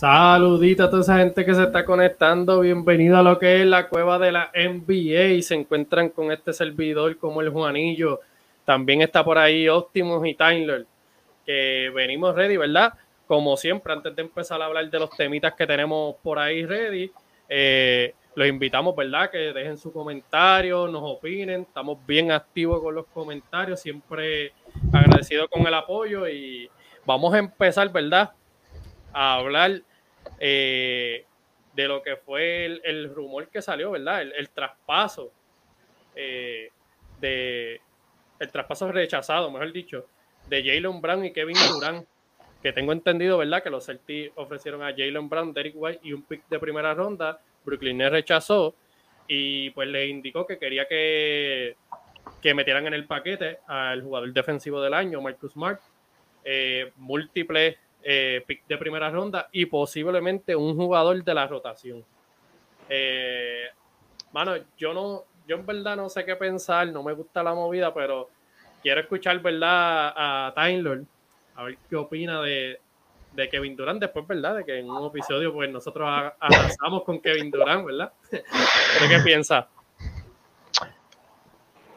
Saludito a toda esa gente que se está conectando. Bienvenido a lo que es la cueva de la NBA. Se encuentran con este servidor como el Juanillo. También está por ahí Optimus y Tyler. Que venimos ready, ¿verdad? Como siempre, antes de empezar a hablar de los temitas que tenemos por ahí ready, eh, los invitamos, ¿verdad? Que dejen su comentario, nos opinen. Estamos bien activos con los comentarios. Siempre agradecido con el apoyo. Y vamos a empezar, ¿verdad? A hablar eh, de lo que fue el, rumor que salió, ¿verdad? El, traspaso eh, de el traspaso rechazado, mejor dicho, de Jalen Brown y Kevin Durant, que tengo entendido, ¿verdad? Que los Celtics ofrecieron a Jalen Brown, Derek White y un pick de primera ronda. Brooklyn Nets rechazó y pues le indicó que quería que, que metieran en el paquete al jugador defensivo del año, Marcus Smart, eh, múltiples eh, de primera ronda y posiblemente un jugador de la rotación. Eh, mano, yo no, yo en verdad no sé qué pensar, no me gusta la movida, pero quiero escuchar, ¿verdad? A Tyler, a ver qué opina de, Kevin Durant después, ¿verdad? De que en un episodio, pues nosotros arrasamos con Kevin Durant, ¿verdad? qué piensa?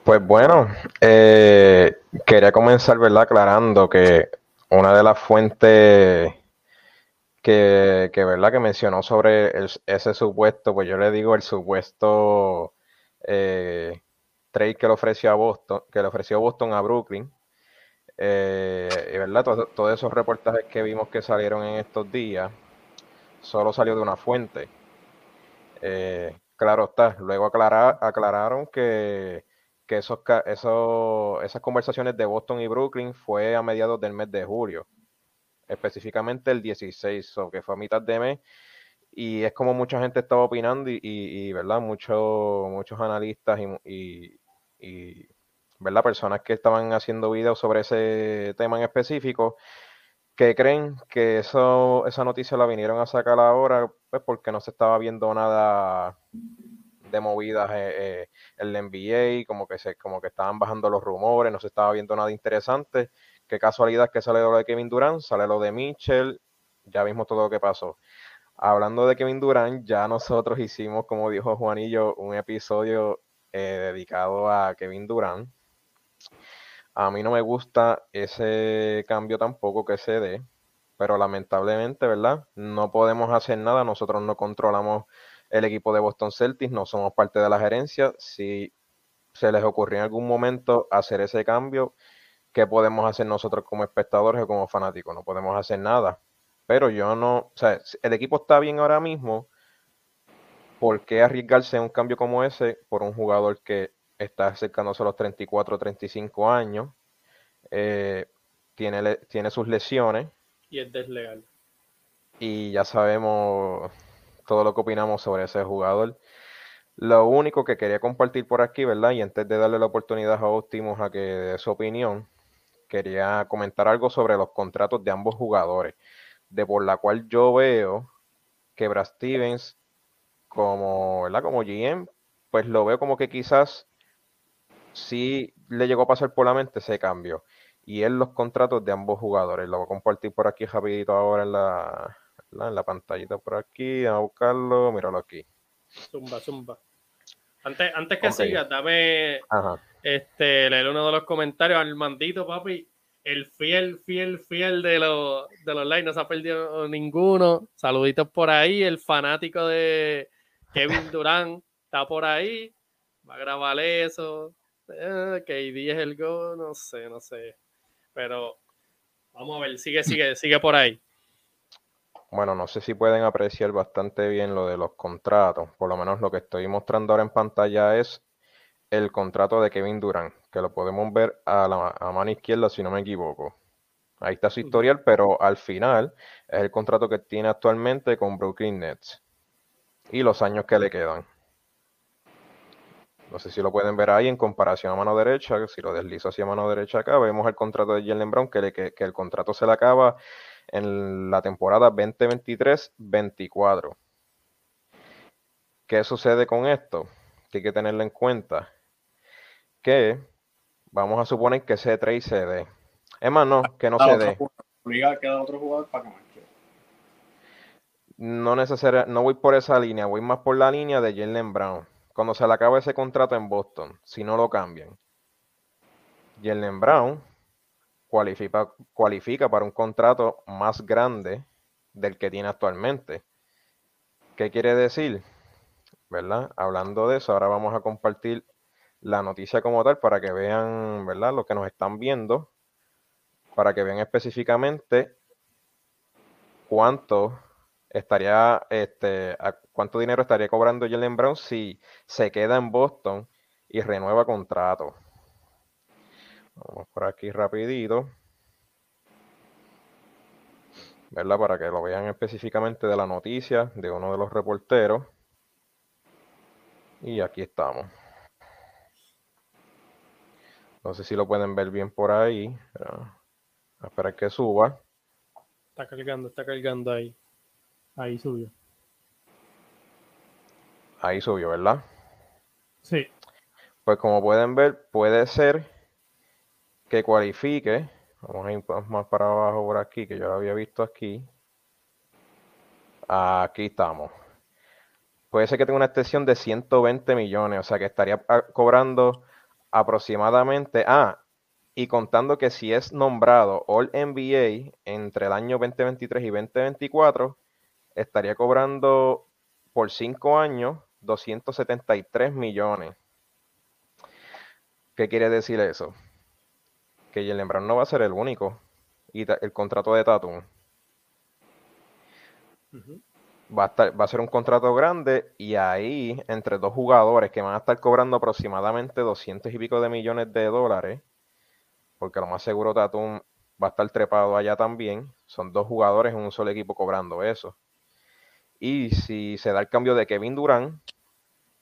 Pues bueno, eh, quería comenzar, ¿verdad? Aclarando que una de las fuentes que, ¿verdad? que mencionó sobre ese supuesto, pues yo le digo el supuesto eh, trade que le ofreció a Boston, que le ofreció Boston a Brooklyn. Eh, y verdad, todos esos reportajes que vimos que salieron en estos días, solo salió de una fuente. Eh, claro está, luego aclararon que que esos, esas conversaciones de Boston y Brooklyn fue a mediados del mes de julio, específicamente el 16, o que fue a mitad de mes, y es como mucha gente estaba opinando y, ¿verdad? Muchos muchos analistas y, y, ¿verdad? Personas que estaban haciendo videos sobre ese tema en específico, que creen que eso, esa noticia la vinieron a sacar ahora, pues porque no se estaba viendo nada de movidas eh, eh, NBA, como que, se, como que estaban bajando los rumores, no se estaba viendo nada interesante. Qué casualidad que sale lo de Kevin Durant, sale lo de Mitchell, ya vimos todo lo que pasó. Hablando de Kevin Durant, ya nosotros hicimos, como dijo Juanillo, un episodio eh, dedicado a Kevin Durant. A mí no me gusta ese cambio tampoco que se dé, pero lamentablemente, ¿verdad? No podemos hacer nada, nosotros no controlamos el equipo de Boston Celtics, no somos parte de la gerencia. Si se les ocurrió en algún momento hacer ese cambio, ¿qué podemos hacer nosotros como espectadores o como fanáticos? No podemos hacer nada. Pero yo no, o sea, el equipo está bien ahora mismo. ¿Por qué arriesgarse en un cambio como ese por un jugador que está acercándose a los 34 o 35 años? Eh, tiene, tiene sus lesiones. Y es desleal. Y ya sabemos todo lo que opinamos sobre ese jugador. Lo único que quería compartir por aquí, ¿verdad? Y antes de darle la oportunidad a Optimus a que dé su opinión, quería comentar algo sobre los contratos de ambos jugadores, de por la cual yo veo que Brad Stevens, como, ¿verdad? como GM, pues lo veo como que quizás sí le llegó a pasar por la mente ese cambio. Y es los contratos de ambos jugadores. Lo voy a compartir por aquí rapidito ahora en la, en la pantallita por aquí, a buscarlo, míralo aquí. Zumba, zumba. Antes, antes que siga, dame este leer uno de los comentarios al mandito, papi. El fiel, fiel, fiel de los, de los likes, no se ha perdido ninguno. Saluditos por ahí. El fanático de Kevin Durán está por ahí. Va a grabar eso. Eh, KD es el go, no sé, no sé. Pero vamos a ver, sigue, sigue, sigue por ahí bueno, no sé si pueden apreciar bastante bien lo de los contratos. Por lo menos lo que estoy mostrando ahora en pantalla es el contrato de Kevin Durant, que lo podemos ver a la mano izquierda si no me equivoco. Ahí está su historial, pero al final es el contrato que tiene actualmente con Brooklyn Nets y los años que le quedan. No sé si lo pueden ver ahí en comparación a mano derecha. Si lo deslizo hacia mano derecha acá, vemos el contrato de Jalen Brown, que, que el contrato se le acaba en la temporada 2023-24. ¿Qué sucede con esto? Que hay que tenerlo en cuenta. Que vamos a suponer que ese trade se dé. Es más, no, que no se dé. Obliga a otro jugador para que no necesariamente, no voy por esa línea, voy más por la línea de Jalen Brown. Cuando se le acaba ese contrato en Boston, si no lo cambian. Jalen Brown cualifica, cualifica para un contrato más grande del que tiene actualmente. ¿Qué quiere decir? ¿Verdad? Hablando de eso, ahora vamos a compartir la noticia como tal para que vean, ¿verdad? Lo que nos están viendo, para que vean específicamente cuánto estaría, este, cuánto dinero estaría cobrando Jalen Brown si se queda en Boston y renueva contrato. Vamos por aquí rapidito. ¿Verdad? Para que lo vean específicamente de la noticia de uno de los reporteros. Y aquí estamos. No sé si lo pueden ver bien por ahí. A esperar que suba. Está cargando, está cargando ahí. Ahí subió. Ahí subió, ¿verdad? Sí. Pues como pueden ver, puede ser que cualifique. Vamos a ir más para abajo por aquí, que yo lo había visto aquí. Aquí estamos. Puede ser que tenga una extensión de 120 millones, o sea que estaría ah, cobrando aproximadamente. Ah, y contando que si es nombrado All NBA entre el año 2023 y 2024, estaría cobrando por 5 años 273 millones. ¿Qué quiere decir eso? Que Jalen Brown no va a ser el único. Y el contrato de Tatum. va, a va a ser un contrato grande y ahí entre dos jugadores que van a estar cobrando aproximadamente 200 y pico de millones de dólares, porque lo más seguro Tatum va a estar trepado allá también. Son dos jugadores en un solo equipo cobrando eso. Y si se da el cambio de Kevin Durant,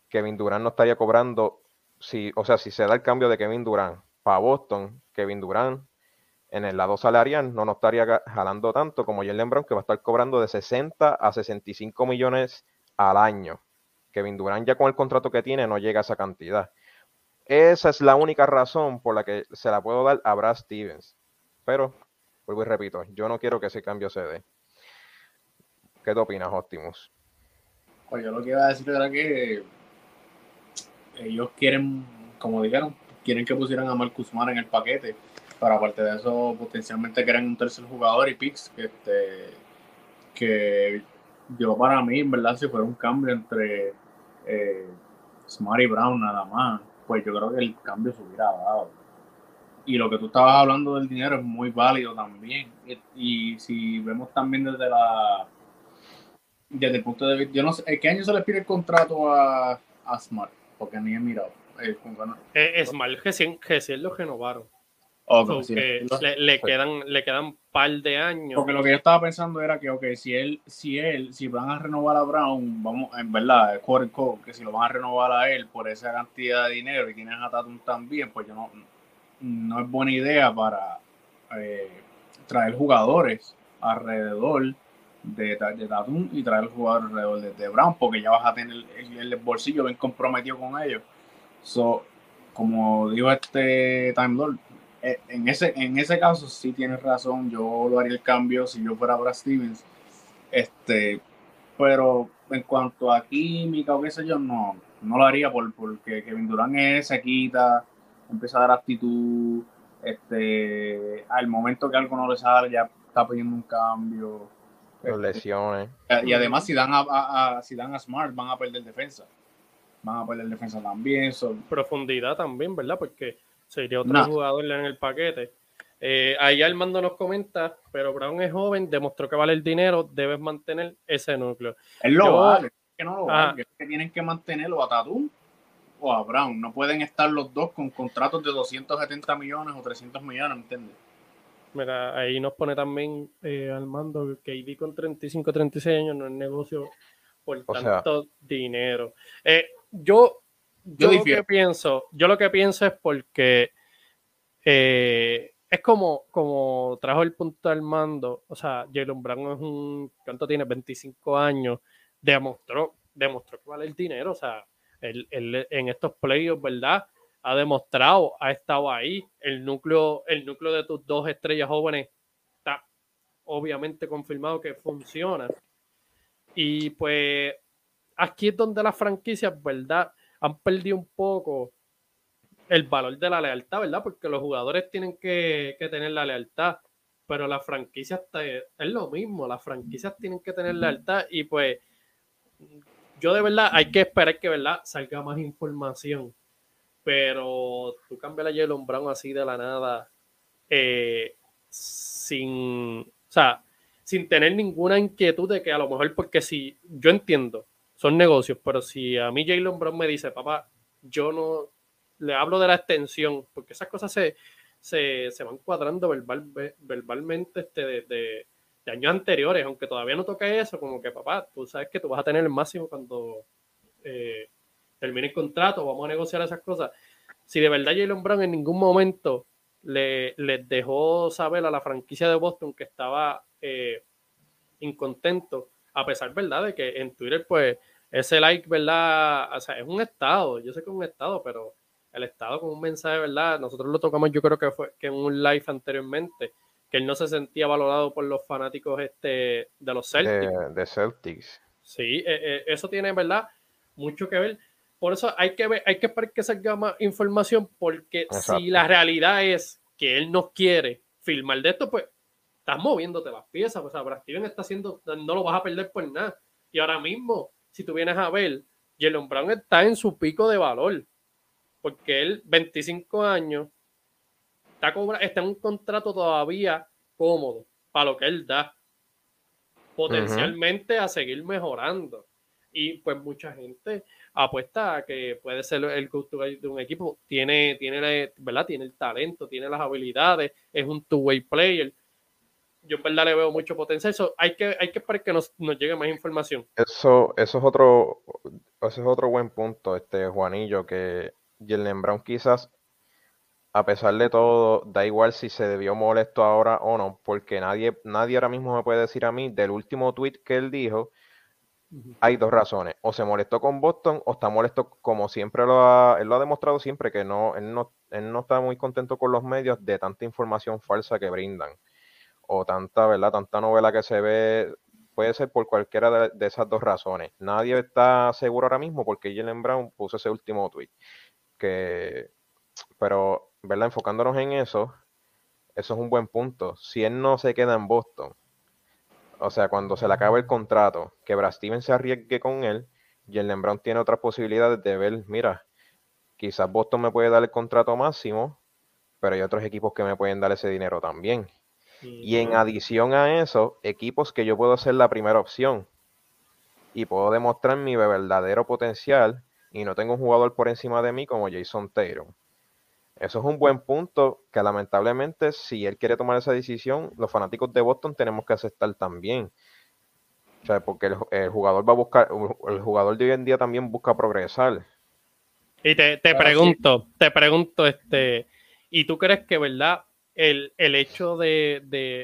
Kevin Durant no estaría cobrando, si, o sea, si se da el cambio de Kevin Durant para Boston, Kevin Durant en el lado salarial no nos estaría jalando tanto como Jalen Brown, que va a estar cobrando de 60 a 65 millones al año. Kevin Durant ya con el contrato que tiene no llega a esa cantidad. Esa es la única razón por la que se la puedo dar a Brad Stevens. Pero, vuelvo y repito, yo no quiero que ese cambio se dé. ¿Qué te opinas, Optimus? Pues yo lo que iba a decir era que ellos quieren, como dijeron, quieren que pusieran a Marcus Mar en el paquete, pero aparte de eso, potencialmente quieren un tercer jugador y picks que, este, que yo para mí, en verdad, si fuera un cambio entre eh, Smart y Brown nada más, pues yo creo que el cambio se hubiera dado. Y lo que tú estabas hablando del dinero es muy válido también. Y, si vemos también desde la desde el punto de vista, yo no sé, ¿qué año se le pide el contrato a Smart? porque ni he mirado. Eh, eh, es mal que si lo renovaron. le, quedan le quedan un par de años. Porque lo que yo estaba pensando era que, ok, si él, si él, si van a renovar a Brown, vamos, en verdad, que si lo van a renovar a él por esa cantidad de dinero y tienes a Tatum también, pues yo no, no es buena idea para eh, traer jugadores alrededor de, de Tatum y traer el jugador alrededor de, Brown, porque ya vas a tener el, bolsillo bien comprometido con ellos. So, como dijo este Time Lord, eh, en ese, en ese caso sí tienes razón, yo lo haría el cambio si yo fuera Brad Stevens. Este, pero en cuanto a química o qué sé yo, no, no lo haría por, porque Kevin Durant es, se quita, empieza a dar actitud, este, al momento que algo no le sale ya está pidiendo un cambio este, lesiones. Y además, si dan a, si dan a Smart, van a perder defensa. Van a perder defensa también. Profundidad también, ¿verdad? Porque sería otro jugador en el paquete. Eh, ahí Armando nos comenta, pero Brown es joven, demostró que vale el dinero, debes mantener ese núcleo. Él lo vale, es que no lo vale, es que tienen que mantenerlo a Tatum o a Brown. No pueden estar los dos con contratos de 270 millones o 300 millones, ¿me entiendes? Mira, ahí nos pone también eh, Armando que ID con 35, 36 años no es negocio por tanto dinero. Eh, yo, yo, lo que pienso, yo lo que pienso es porque eh, es como, como trajo el punto Armando, o sea, Jalen Brown es un, ¿cuánto tiene? 25 años, demostró, demostró que vale el dinero, o sea, en estos playoffs, ¿verdad? ha demostrado, ha estado ahí. El núcleo, el núcleo de tus dos estrellas jóvenes está obviamente confirmado que funciona. Y pues aquí es donde las franquicias, ¿verdad? Han perdido un poco el valor de la lealtad, ¿verdad? Porque los jugadores tienen que, tener la lealtad, pero las franquicias es lo mismo, las franquicias tienen que tener lealtad y pues yo de verdad hay que esperar que, ¿verdad? Salga más información, pero tú cambias a Jalen Brown así de la nada, eh, sin, o sea, sin tener ninguna inquietud de que a lo mejor, porque si yo entiendo, son negocios, pero si a mí Jalen Brown me dice, papá, yo no le hablo de la extensión, porque esas cosas se, se, van cuadrando verbal, verbalmente este, de, de, años anteriores, aunque todavía no toque eso, como que papá, tú sabes que tú vas a tener el máximo cuando eh, termine el contrato, vamos a negociar esas cosas. Si de verdad Jalen Brown en ningún momento le, les dejó saber a la franquicia de Boston que estaba eh, incontento, a pesar, ¿verdad?, de que en Twitter, pues, ese like, ¿verdad? O sea, es un estado, yo sé que es un estado, pero el estado con un mensaje, ¿verdad? Nosotros lo tocamos, yo creo que fue que en un live anteriormente, que él no se sentía valorado por los fanáticos este, de los Celtics. De, Celtics. Sí, eh, eh, eso tiene, ¿verdad? Mucho que ver. Por eso hay que ver, hay que esperar que salga más información, porque si la realidad es que él no quiere filmar de esto, pues moviéndote las piezas. O sea, Brad Steven está haciendo, no lo vas a perder por nada. Y ahora mismo, si tú vienes a ver, Jalen Brown está en su pico de valor porque él, 25 años, está, cobra, está en un contrato todavía cómodo para lo que él da. Potencialmente a seguir mejorando. Y pues mucha gente apuesta a que puede ser el gusto de un equipo. Tiene, tiene, ¿verdad? tiene el talento, tiene las habilidades, es un two-way player. Yo en verdad le veo mucho potencial. Eso hay que, hay que esperar que nos, nos llegue más información. Eso, eso es otro, eso es otro buen punto, este Juanillo, que Jalen Brown quizás, a pesar de todo, da igual si se debió molesto ahora o no, porque nadie, nadie ahora mismo me puede decir a mí del último tweet que él dijo, hay dos razones, o se molestó con Boston o está molesto como siempre lo ha, él lo ha demostrado siempre que no él, no, él no está muy contento con los medios de tanta información falsa que brindan o tanta, ¿verdad? Tanta novela que se ve, puede ser por cualquiera de, esas dos razones. Nadie está seguro ahora mismo porque Jalen Brown puso ese último tweet que, pero, ¿verdad? Enfocándonos en eso, eso es un buen punto. Si él no se queda en Boston, o sea, cuando se le acabe el contrato, que Brad Steven se arriesgue con él, el Brown tiene otras posibilidades de ver, mira, quizás Boston me puede dar el contrato máximo, pero hay otros equipos que me pueden dar ese dinero también. Y en adición a eso, equipos que yo puedo ser la primera opción y puedo demostrar mi verdadero potencial y no tengo un jugador por encima de mí como Jason Taylor. Eso es un buen punto que lamentablemente si él quiere tomar esa decisión, los fanáticos de Boston tenemos que aceptar también. O sea, porque el, jugador va a buscar, el jugador de hoy en día también busca progresar. Y te, pregunto, te pregunto, este, ¿y tú crees que, verdad, el, hecho de,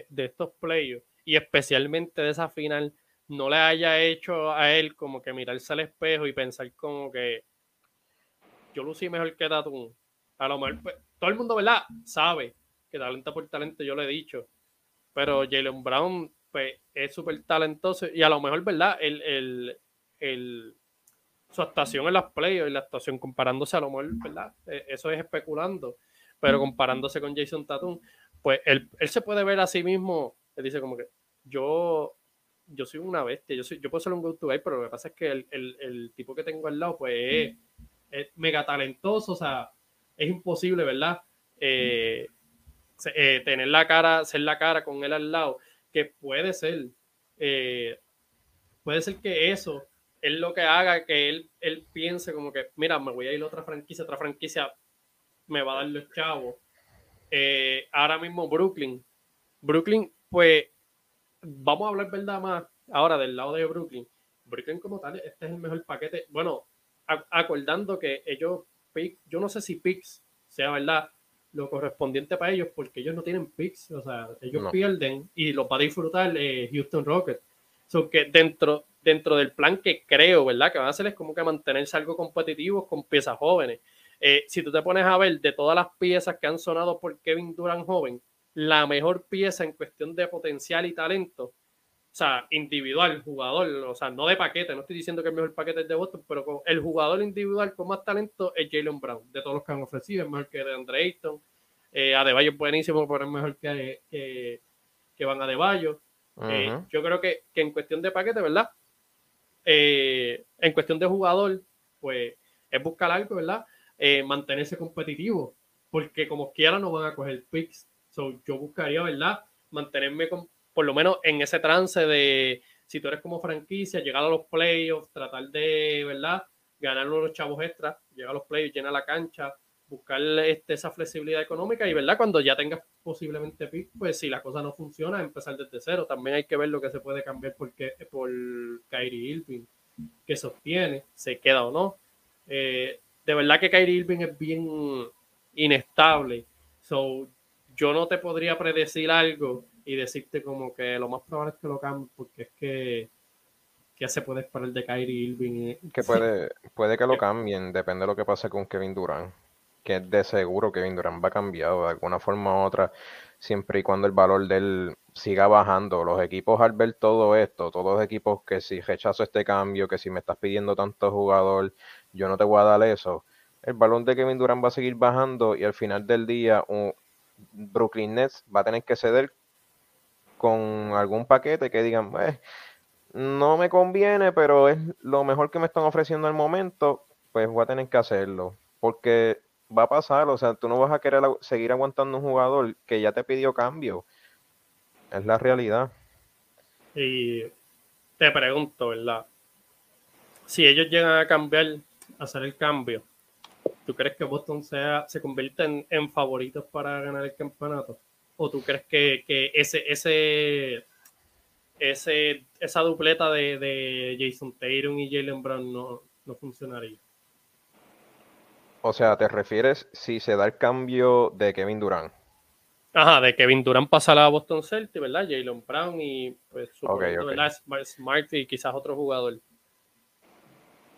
de estos players y especialmente de esa final no le haya hecho a él como que mirarse al espejo y pensar como que yo lucí mejor que Tatum. A lo mejor, pues, todo el mundo, ¿verdad? Sabe que talento por talento, yo le he dicho. Pero Jalen Brown, pues, es súper talentoso y a lo mejor, ¿verdad? El, el, su actuación en las playoffs y la actuación comparándose a lo mejor, ¿verdad? E, eso es especulando. Pero comparándose con Jason Tatum, pues él, él se puede ver a sí mismo, él dice como que yo yo soy una bestia, yo, soy, yo puedo ser un go-to guy, pero lo que pasa es que el, el, el, tipo que tengo al lado, pues es, mega talentoso, o sea, es imposible, ¿verdad? Eh, eh, tener la cara, ser la cara con él al lado, que puede ser, eh, puede ser que eso es lo que haga que él, él piense como que, mira, me voy a ir a otra franquicia, otra franquicia me va a dar los chavos. ahora mismo Brooklyn, Brooklyn, pues vamos a hablar verdad más ahora del lado de Brooklyn. Brooklyn como tal, este es el mejor paquete. Bueno, acordando que ellos, yo no sé si picks sea verdad lo correspondiente para ellos, porque ellos no tienen picks, o sea, ellos pierden y lo va a disfrutar eh, Houston Rockets. So que dentro, dentro del plan que creo, ¿verdad? Que van a hacer es como que mantenerse algo competitivo con piezas jóvenes. Eh, si tú te pones a ver de todas las piezas que han sonado por Kevin Durant joven, la mejor pieza en cuestión de potencial y talento sea, individual, jugador, o sea, no de paquete, no estoy diciendo que el mejor paquete es de Boston, pero el jugador individual con más talento es Jalen Brown, de todos los que han ofrecido, es mejor que de Andre Ayton, eh, Adebayo es buenísimo, pero es mejor que, que, que Van Adebayo. Eh, yo creo que, que, en cuestión de paquete, ¿verdad? Eh, en cuestión de jugador, pues es buscar algo, ¿verdad? Eh, mantenerse competitivo, porque como quiera no van a coger picks. So, yo buscaría, ¿verdad? Mantenerme con por lo menos en ese trance de si tú eres como franquicia, llegar a los playoffs, tratar de, ¿verdad? Ganar unos chavos extras, llegar a los playoffs, llenar la cancha, buscar este, esa flexibilidad económica y, ¿verdad? Cuando ya tengas posiblemente pick, pues si la cosa no funciona, empezar desde cero. También hay que ver lo que se puede cambiar porque, por Kyrie Irving, que sostiene, se queda o no. Eh, de verdad que Kyrie Irving es bien inestable. So, yo no te podría predecir algo y decirte como que lo más probable es que lo cambie porque es que ya se puede esperar de Kyrie Irving. Que puede, puede que lo cambien, depende de lo que pase con Kevin Durant. Que de seguro Kevin Durant va a cambiar de alguna forma u otra, siempre y cuando el valor de él siga bajando. Los equipos al ver todo esto, todos los equipos que si rechazo este cambio, que si me estás pidiendo tanto jugador, yo no te voy a dar eso. El valor de Kevin Durant va a seguir bajando y al final del día un Brooklyn Nets va a tener que ceder con algún paquete que digan, pues, no me conviene, pero es lo mejor que me están ofreciendo al momento, pues voy a tener que hacerlo. Porque va a pasar, o sea, tú no vas a querer seguir aguantando un jugador que ya te pidió cambio. Es la realidad. Y te pregunto, ¿verdad? Si ellos llegan a cambiar, hacer el cambio, ¿tú crees que Boston sea, se convierte en, en favoritos para ganar el campeonato? ¿O tú crees que, ese, ese, ese, esa dupleta de, Jason Tatum y Jalen Brown no, funcionaría? O sea, ¿te refieres si se da el cambio de Kevin Durant? Ajá, de Kevin Durant pasar a Boston Celtics, ¿verdad? Jalen Brown y pues Smart y quizás otro jugador.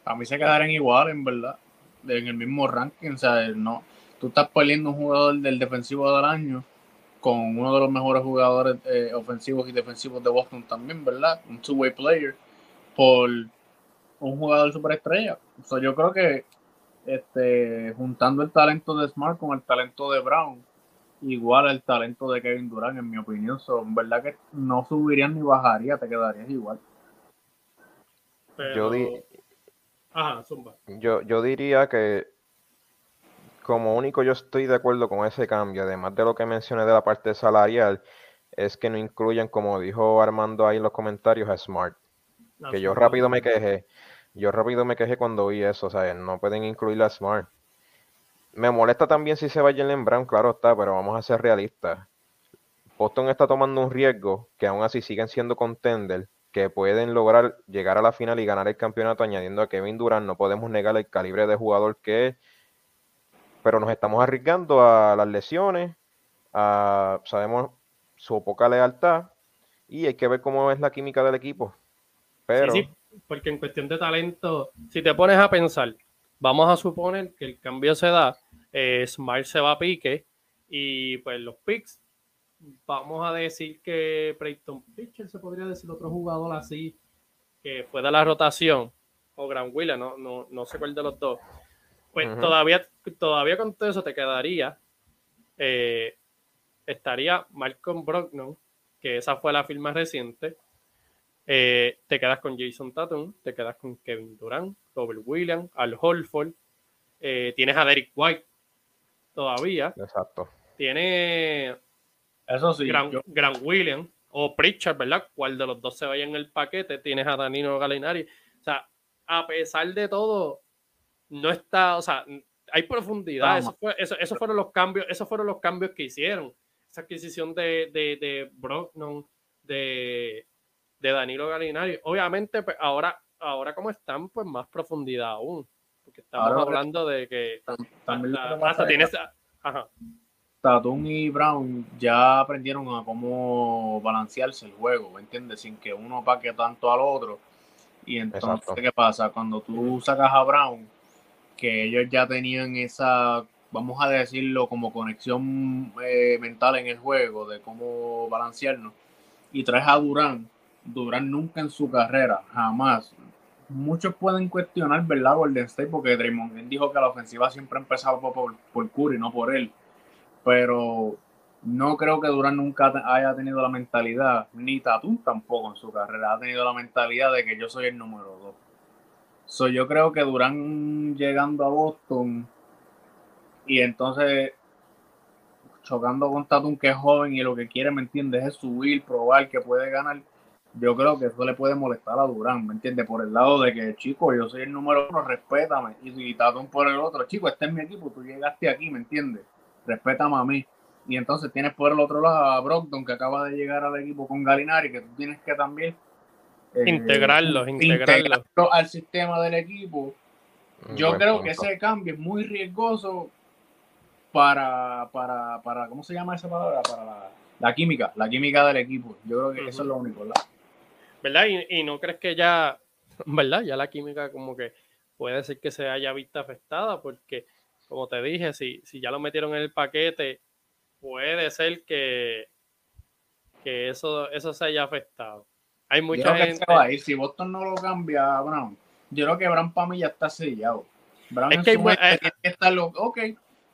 A mí se quedarían igual, en verdad, en el mismo ranking, o sea, no, tú estás peleando un jugador del defensivo del año con uno de los mejores jugadores eh, ofensivos y defensivos de Boston también, ¿verdad? Un two-way player por un jugador superestrella. O sea, yo creo que este, juntando el talento de Smart con el talento de Brown, igual el talento de Kevin Durant, en mi opinión, son verdad que no subirían ni bajaría, te quedarías igual. Yo, yo, yo diría que como único yo estoy de acuerdo con ese cambio, además de lo que mencioné de la parte salarial, es que no incluyen, como dijo Armando ahí en los comentarios, a Smart. que yo rápido me quejé. Yo rápido me quejé cuando vi eso, o sea, no pueden incluir a Smart. Me molesta también si se va Jalen Brown, claro está, pero vamos a ser realistas. Boston está tomando un riesgo que aún así siguen siendo contender, que pueden lograr llegar a la final y ganar el campeonato añadiendo a Kevin Durant. No podemos negar el calibre de jugador que es pero nos estamos arriesgando a las lesiones, a, sabemos su poca lealtad y hay que ver cómo es la química del equipo. Pero... Sí, porque en cuestión de talento, si te pones a pensar, vamos a suponer que el cambio se da, eh, Smart se va a pique y pues los picks, vamos a decir que Preston Pitcher se podría decir otro jugador así que fue de la rotación o Gran Willa, no, no, no sé cuál de los dos pues todavía, todavía con todo eso te quedaría, eh, estaría Malcolm Brogdon, que esa fue la firma reciente. Eh, te quedas con Jason Tatum, te quedas con Kevin Durant, Robert Williams, Al Holford, eh, tienes a Derek White todavía. Exacto. Tiene eso sí, Gran, Williams o Pritchard, ¿verdad? ¿Cuál de los dos se vaya en el paquete? Tienes a Danilo Galinari. O sea, a pesar de todo, no está, o sea, hay profundidad. Eso, fueron los cambios, esos fueron los cambios que hicieron. Esa adquisición de, de, de de, de Danilo Galinari. Obviamente, pues, ahora, ahora como están, pues más profundidad aún. Porque estamos hablando de que también hasta, tienes. Tatum y Brown ya aprendieron a cómo balancearse el juego, ¿me entiendes? Sin que uno paque tanto al otro. Y entonces, ¿qué pasa? Cuando tú sacas a Brown, que ellos ya tenían esa, vamos a decirlo, como conexión eh, mental en el juego, de cómo balancearnos, y traes a Durán, Durán nunca en su carrera, jamás. Muchos pueden cuestionar, ¿verdad? Golden State, porque Draymond Green dijo que la ofensiva siempre empezaba por, por, por Curry, no por él. Pero no creo que Durán nunca haya tenido la mentalidad, ni Tatum tampoco en su carrera, ha tenido la mentalidad de que yo soy el número dos. So, yo creo que Durán llegando a Boston y entonces chocando con Tatum que es joven y lo que quiere, ¿me entiendes? Es subir, probar que puede ganar. Yo creo que eso le puede molestar a Durán, ¿me entiendes? Por el lado de que, chico, yo soy el número uno, respétame. Y, Tatum por el otro, chico, este es mi equipo, tú llegaste aquí, ¿me entiendes? Respétame a mí. Y entonces tienes por el otro lado a Brogdon, que acaba de llegar al equipo con Galinari, que tú tienes que también eh, integrarlos, integrarlos al sistema del equipo. Yo creo que ese cambio es muy riesgoso para, para, para, ¿cómo se llama esa palabra? Para la, química, la química del equipo. Yo creo que eso es lo único, ¿verdad? ¿Verdad? Y, no crees que ya, ¿verdad? Ya la química como que puede ser que se haya visto afectada porque, como te dije, si, si ya lo metieron en el paquete, puede ser que, que eso, eso se haya afectado. Hay mucha gente. Si Boston no lo cambia, Brown, yo creo que Brown para mí ya está sellado. Brown es que, tiene que estar ok,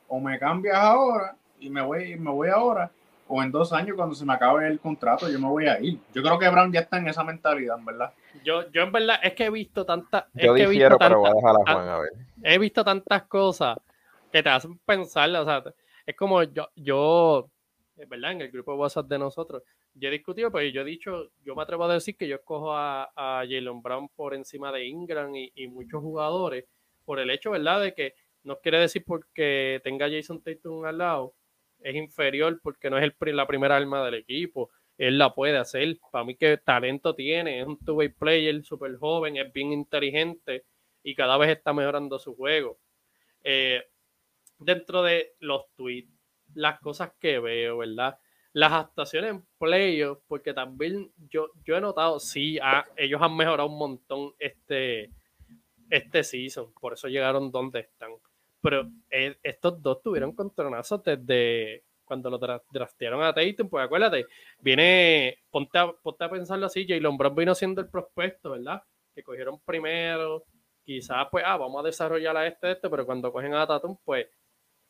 o me cambias ahora y me voy, me voy ahora, o en dos años cuando se me acabe el contrato yo me voy a ir. Yo creo que Brown ya está en esa mentalidad, ¿verdad? Yo, yo en verdad es que he visto tantas... Yo difiero, pero voy a dejar a Juan a ver. He visto tantas cosas que te hacen pensar, o sea, es como yo, yo, ¿verdad? En el grupo de WhatsApp de nosotros, yo he discutido, pues yo he dicho, yo me atrevo a decir que yo escojo a, a Jalen Brown por encima de Ingram y, muchos jugadores, por el hecho, ¿verdad?, de que no quiere decir porque tenga Jason Tatum al lado, es inferior porque no es el, la primera arma del equipo. Él la puede hacer. Para mí que talento tiene, es un two-way player súper joven, es bien inteligente y cada vez está mejorando su juego. Eh, dentro de los tweets, las cosas que veo, ¿verdad? Las actuaciones en playoffs, porque también yo, yo he notado, sí, ellos han mejorado un montón este, este season, por eso llegaron donde están. Pero eh, estos dos tuvieron contronazos desde cuando lo draftearon a Tatum, pues acuérdate, viene, ponte a, ponte a pensarlo así, Jalen Brown vino siendo el prospecto, ¿verdad? Que cogieron primero, quizás pues, ah, vamos a desarrollar a este, este, pero cuando cogen a Tatum, pues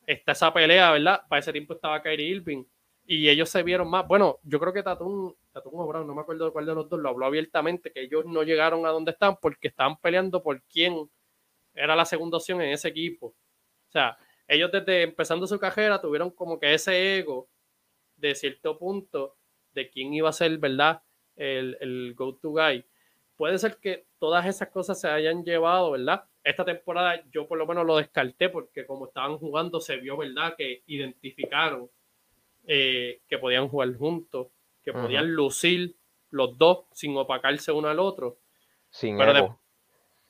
está esa pelea, ¿verdad? Para ese tiempo estaba Kyrie Irving y ellos se vieron más. Bueno, yo creo que Tatum, Tatum no me acuerdo cuál de los dos, lo habló abiertamente, que ellos no llegaron a donde están porque estaban peleando por quién era la segunda opción en ese equipo. O sea, ellos desde empezando su carrera tuvieron como que ese ego de cierto punto de quién iba a ser, ¿verdad? El, el go-to guy. Puede ser que todas esas cosas se hayan llevado, ¿verdad? Esta temporada yo por lo menos lo descarté porque como estaban jugando se vio, ¿verdad? Que identificaron eh, que podían jugar juntos, que podían lucir los dos sin opacarse uno al otro. Sin ego.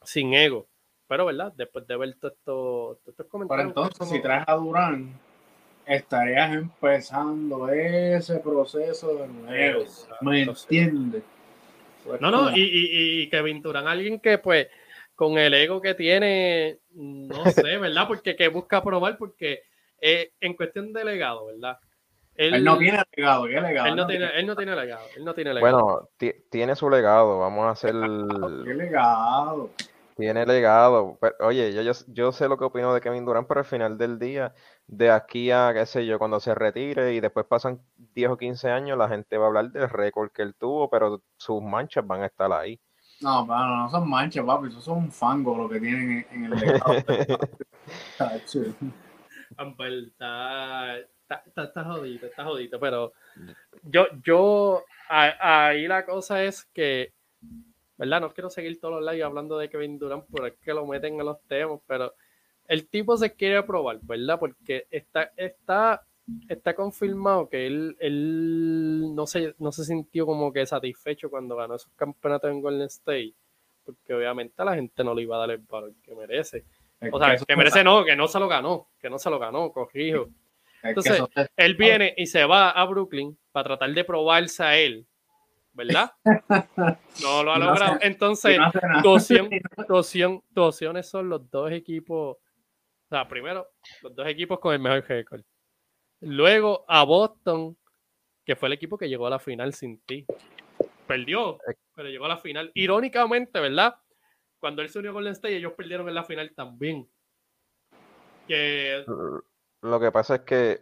sin ego. Pero, ¿verdad? Después de ver todo estos comentarios. Pero entonces, si traes a Durán, estarías empezando ese proceso de nuevo. ¿Me entiendes? no, no, y, y, y Kevin Durán, alguien que pues con el ego que tiene, no sé, ¿verdad? Porque que busca probar, porque eh, en cuestión de legado, ¿verdad? Él, no tiene legado, ¿qué legado? Él no, tiene, él no tiene legado, él no tiene legado. Bueno, tiene su legado, vamos a hacer... ¿Qué legado? Tiene legado. oye, yo, yo, yo, sé lo que opino de Kevin Durant, pero al final del día, de aquí a, qué sé yo, cuando se retire y después pasan 10 o 15 años, la gente va a hablar del récord que él tuvo, pero sus manchas van a estar ahí. No, no, no son manchas, papi, eso son un fango lo que tienen en, el legado. está, está, está, jodito, está jodito, pero yo, yo, ahí la cosa es que, ¿verdad? No quiero seguir todos los lives hablando de Kevin Durant, es que lo meten en los temas, pero el tipo se quiere probar, ¿verdad? Porque está, está está confirmado que él, él no, se, no se sintió como que satisfecho cuando ganó esos campeonatos en Golden State, porque obviamente a la gente no le iba a dar el valor que merece. O sea, que, merece no, que no se lo ganó, que no se lo ganó, corrijo. Entonces, él viene y se va a Brooklyn para tratar de probarse a él, ¿verdad? No lo ha logrado. Entonces, tu opciones son los dos equipos, o sea, primero, los dos equipos con el mejor récord. Luego a Boston, que fue el equipo que llegó a la final sin ti. perdió, pero llegó a la final. Irónicamente, ¿verdad? Cuando él se unió con Golden State, ellos perdieron en la final también. Que... Lo que pasa es que,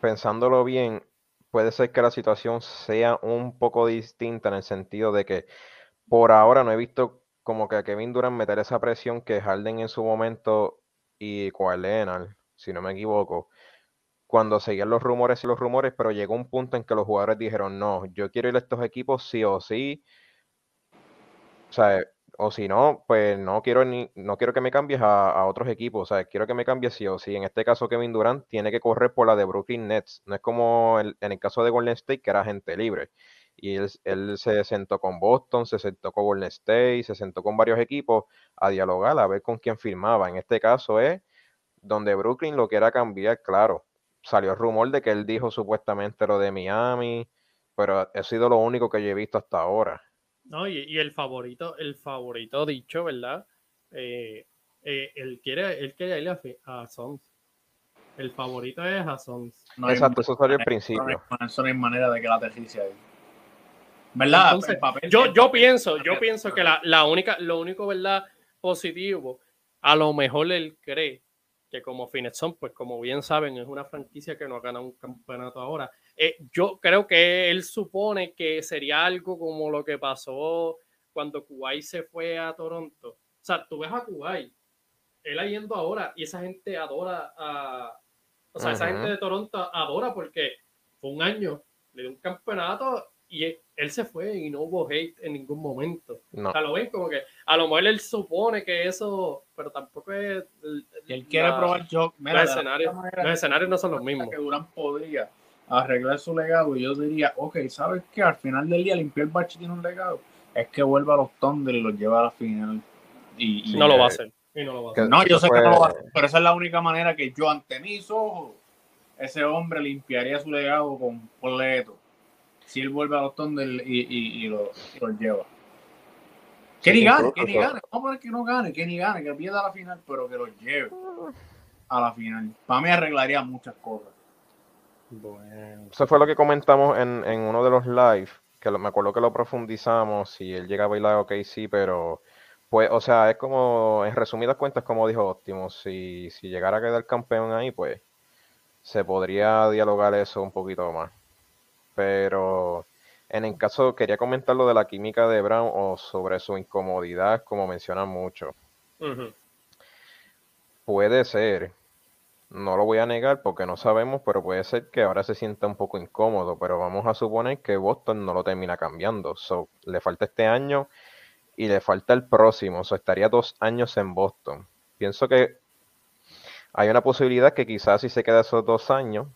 pensándolo bien, puede ser que la situación sea un poco distinta en el sentido de que por ahora no he visto como que a Kevin Durant meter esa presión que Harden en su momento y Kawhi si no me equivoco, cuando seguían los rumores y los rumores, pero llegó un punto en que los jugadores dijeron, no, yo quiero ir a estos equipos sí o sí. O sea, o si no, pues no quiero ni, no quiero que me cambies a, otros equipos, o sea, quiero que me cambies sí o sí. En este caso, Kevin Durant tiene que correr por la de Brooklyn Nets. No es como en el caso de Golden State, que era gente libre. Y él, se sentó con Boston, se sentó con Golden State, se sentó con varios equipos a dialogar, a ver con quién firmaba. En este caso es donde Brooklyn lo quiera cambiar, claro. Salió el rumor de que él dijo supuestamente lo de Miami, pero ha sido lo único que yo he visto hasta ahora. No, y, el favorito, el favorito dicho, ¿verdad? Eh, eh, él quiere, él quiere ir a, a Sons. El favorito es a Sons. Exacto, eso salió al principio. Eso no hay manera de que la tercia ahí. ¿Verdad? yo, yo pienso, yo pienso que la, la, única, lo único, ¿verdad? Positivo, a lo mejor él cree que como Finetson, pues como bien saben, es una franquicia que no ha ganado un campeonato ahora. Eh, yo creo que él supone que sería algo como lo que pasó cuando Kuwait se fue a Toronto. O sea, tú ves a Kuwait, él yendo ahora y esa gente adora a... O sea, esa gente de Toronto adora porque fue un año, le dio un campeonato y él se fue y no hubo hate en ningún momento. O sea, lo ven como que a lo mejor él supone que eso, pero tampoco es. él quiere probar yo. los, escenarios, los escenarios no son los mismos. Que Durán podría arreglar su legado y yo diría, ok, ¿sabes qué? Al final del día limpiar el bache tiene un legado. Es que vuelva a los Thunder y los lleva a la final. Y, no lo va a hacer. Y no, lo va a hacer. no, yo sé que no lo va a hacer, pero esa es la única manera que yo ante mis ojos, ese hombre limpiaría su legado completo si él vuelve a los Thunder y, y, lo, lleva. Que ni gane, que ni gane, vamos a poner que no gane, que ni gane, que pierda la final, pero que lo lleve a la final. Para mí arreglaría muchas cosas. Bueno. Eso fue lo que comentamos en, en uno de los live, que me acuerdo que lo profundizamos, si él llega a bailar, ok, sí, pero pues, o sea, es como, en resumidas cuentas, como dijo Óptimo, si, si llegara a quedar campeón ahí, pues se podría dialogar eso un poquito más. Pero en el caso, quería comentar lo de la química de Brown o sobre su incomodidad, como mencionan mucho. Puede ser, no lo voy a negar porque no sabemos, pero puede ser que ahora se sienta un poco incómodo, pero vamos a suponer que Boston no lo termina cambiando. So, le falta este año y le falta el próximo, so, estaría dos años en Boston. Pienso que hay una posibilidad que quizás si se queda esos dos años,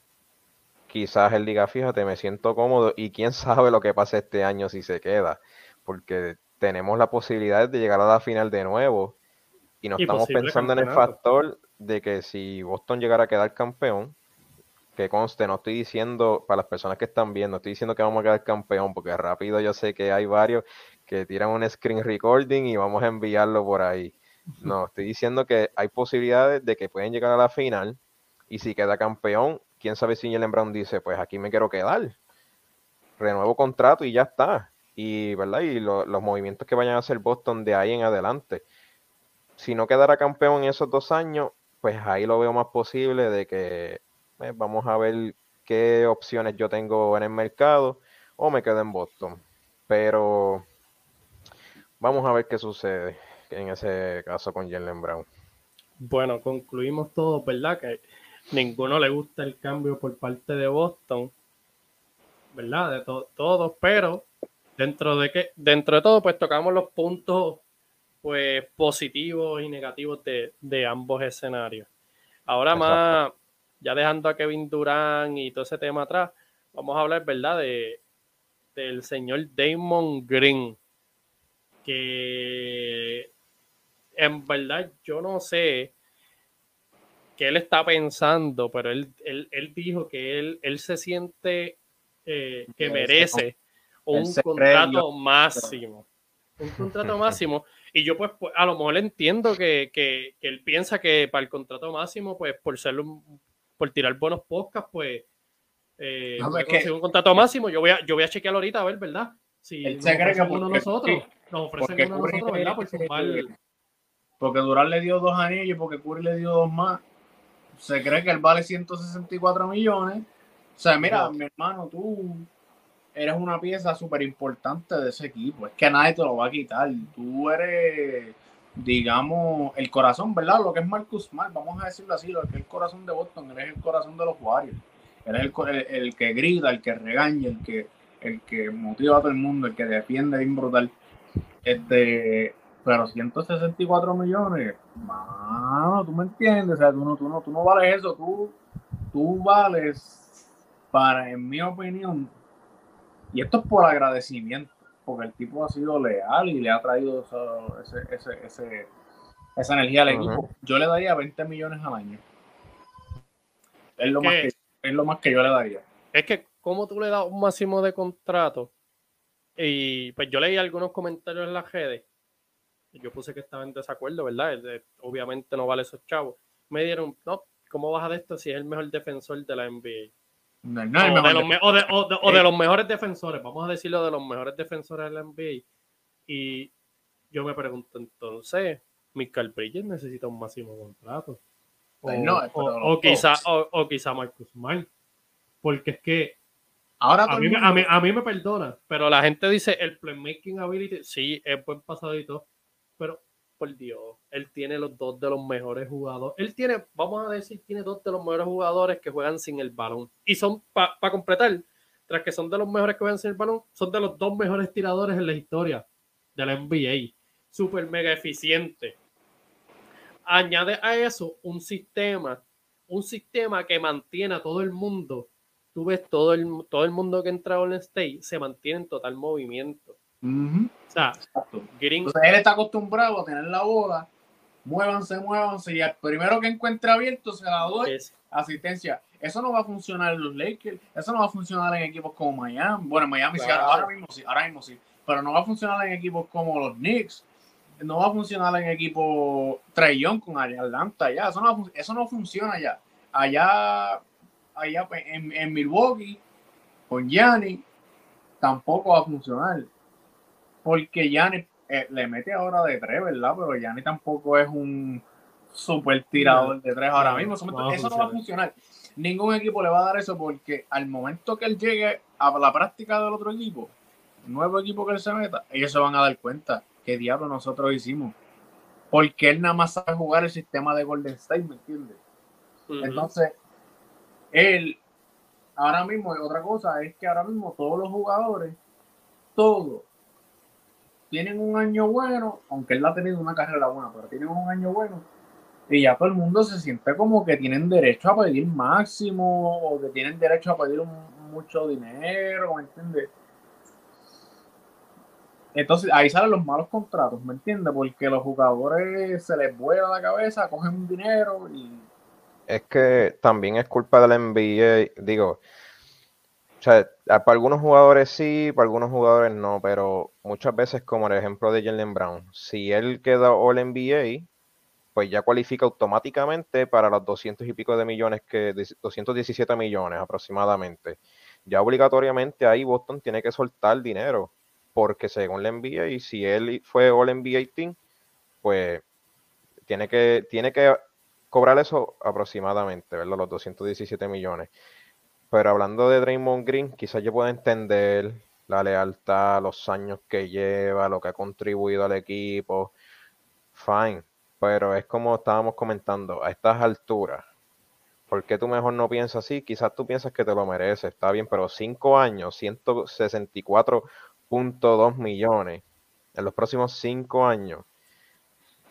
quizás él diga, fíjate, me siento cómodo y quién sabe lo que pasa este año si se queda, porque tenemos la posibilidad de llegar a la final de nuevo y no estamos pensando en el factor de que si Boston llegara a quedar campeón, que conste, no estoy diciendo, para las personas que están viendo, estoy diciendo que vamos a quedar campeón, porque rápido yo sé que hay varios que tiran un screen recording y vamos a enviarlo por ahí. No, estoy diciendo que hay posibilidades de que pueden llegar a la final y si queda campeón, quién sabe si Jalen Brown dice, pues aquí me quiero quedar. Renuevo contrato y ya está. Y, ¿verdad? Y los movimientos que vayan a hacer Boston de ahí en adelante. Si no quedara campeón en esos dos años, pues ahí lo veo más posible de que eh, vamos a ver qué opciones yo tengo en el mercado o me quedo en Boston. Pero vamos a ver qué sucede en ese caso con Jalen Brown. Bueno, concluimos todo, ¿verdad? Que ninguno le gusta el cambio por parte de Boston, ¿verdad? De todos, pero dentro de que, dentro de todo, pues tocamos los puntos pues positivos y negativos de, ambos escenarios. Ahora más, ya dejando a Kevin Durant y todo ese tema atrás, vamos a hablar, ¿verdad? De, del señor Damon Green, que en verdad yo no sé que él está pensando, pero él, él, dijo que él, él se siente eh, que merece un contrato máximo. Un contrato máximo. Y yo pues, pues, a lo mejor entiendo que, que, él piensa que para el contrato máximo, pues por ser por tirar buenos podcasts, pues eh, un contrato máximo. Yo voy a, yo voy a chequear ahorita a ver, ¿verdad? Si Él se cree que uno nosotros, nos ofrecen uno nosotros, ¿verdad? Por es-. Porque Durán le dio dos anillos y porque Curry le dio dos más. Se cree que él vale 164 millones. O sea, mira, mi hermano, tú eres una pieza súper importante de ese equipo. Es que nadie te lo va a quitar. Tú eres, digamos, el corazón, ¿verdad? Lo que es Marcus Smart, vamos a decirlo así, lo que es el corazón de Boston, él es el corazón de los Warriors. Él es el, el- el que grita, el que regaña, el que, el que motiva a todo el mundo, el que defiende bien brutal. Este, pero 164 millones, mano, tú me entiendes, o sea, tú no, tú no, tú no vales eso, tú, tú vales, para, en mi opinión, y esto es por agradecimiento, porque el tipo ha sido leal y le ha traído eso- ese, ese, ese- esa energía al equipo. Yo le daría 20 millones al año. Es lo, más que, es lo más que yo le daría. Es que, ¿cómo tú le das un máximo de contrato? Y pues yo leí algunos comentarios en las redes. Yo puse que estaba en desacuerdo, ¿verdad? Obviamente no vale esos chavos. Me dieron, no, ¿cómo baja de esto si es el mejor defensor de la NBA? No, no o, de los, de- me- o de- o de- o de los mejores defensores, vamos a decirlo de los mejores defensores de la NBA. Y yo me pregunto entonces, Michael Bridges necesita un máximo contrato. O, Pues no, o- pero o los quizá, o, o quizá Marcus Smart. Porque es que Ahora a mí, me- mundo- a, mí, a mí me perdona, pero la gente dice el playmaking ability, sí, es buen pasado y todo, pero por Dios, él tiene los dos de los mejores jugadores. Él tiene, vamos a decir, tiene dos de los mejores jugadores que juegan sin el balón. Y son, para completar, tras que son de los mejores que juegan sin el balón, son de los dos mejores tiradores en la historia de la NBA. Super mega eficiente. Añade a eso un sistema, un sistema que mantiene a todo el mundo tú ves todo el, todo el mundo que entra a Golden State se mantiene en total movimiento. Ujú, O sea, exacto. Green, Entonces él está acostumbrado a tener la bola, muévanse, muévanse, y al primero que encuentre abierto se la doy, es, asistencia. Eso no va a funcionar en los Lakers, eso no va a funcionar en equipos como Miami. Bueno, en Miami sí, ahora mismo sí, ahora mismo sí, pero no va a funcionar en equipos como los Knicks, no va a funcionar en equipos Trae Young con Atlanta, ya, eso no, eso no funciona ya. Allá, allá pues, en, en Milwaukee, con Gianni, tampoco va a funcionar. Porque Gianni eh, le mete ahora de tres, ¿verdad? Pero Gianni tampoco es un super tirador de tres ahora mismo. Eso, no va a eso no va a funcionar. Ningún equipo le va a dar eso porque al momento que él llegue a la práctica del otro equipo, el nuevo equipo que él se meta, ellos se van a dar cuenta qué diablo nosotros hicimos. Porque él nada más sabe jugar el sistema de Golden State, ¿me entiendes? Entonces, él, ahora mismo, otra cosa es que ahora mismo todos los jugadores, todos, tienen un año bueno, aunque él ha tenido una carrera buena, pero tienen un año bueno, y ya todo el mundo se siente como que tienen derecho a pedir máximo, o que tienen derecho a pedir mucho dinero, ¿me entiendes? Entonces ahí salen los malos contratos, ¿me entiendes? Porque los jugadores se les vuela la cabeza, cogen un dinero y Es que también es culpa de la NBA, digo, sea, a- para algunos jugadores sí, para algunos jugadores no, pero muchas veces como el ejemplo de Jalen Brown, si él queda All NBA, pues ya cualifica automáticamente para los 200 y pico de millones, que 217 millones aproximadamente. Ya obligatoriamente ahí Boston tiene que soltar dinero, porque según la NBA, y si él fue All NBA Team, pues tiene que, tiene que cobrar eso aproximadamente, ¿verdad? Los 217 millones. Pero hablando de Draymond Green, quizás yo pueda entender la lealtad, los años que lleva, lo que ha contribuido al equipo. Fine. Pero es como estábamos comentando, a estas alturas, ¿por qué tú mejor no piensas así? Quizás tú piensas que te lo mereces, está bien, pero 5 años, 164.2 millones en los próximos 5 años.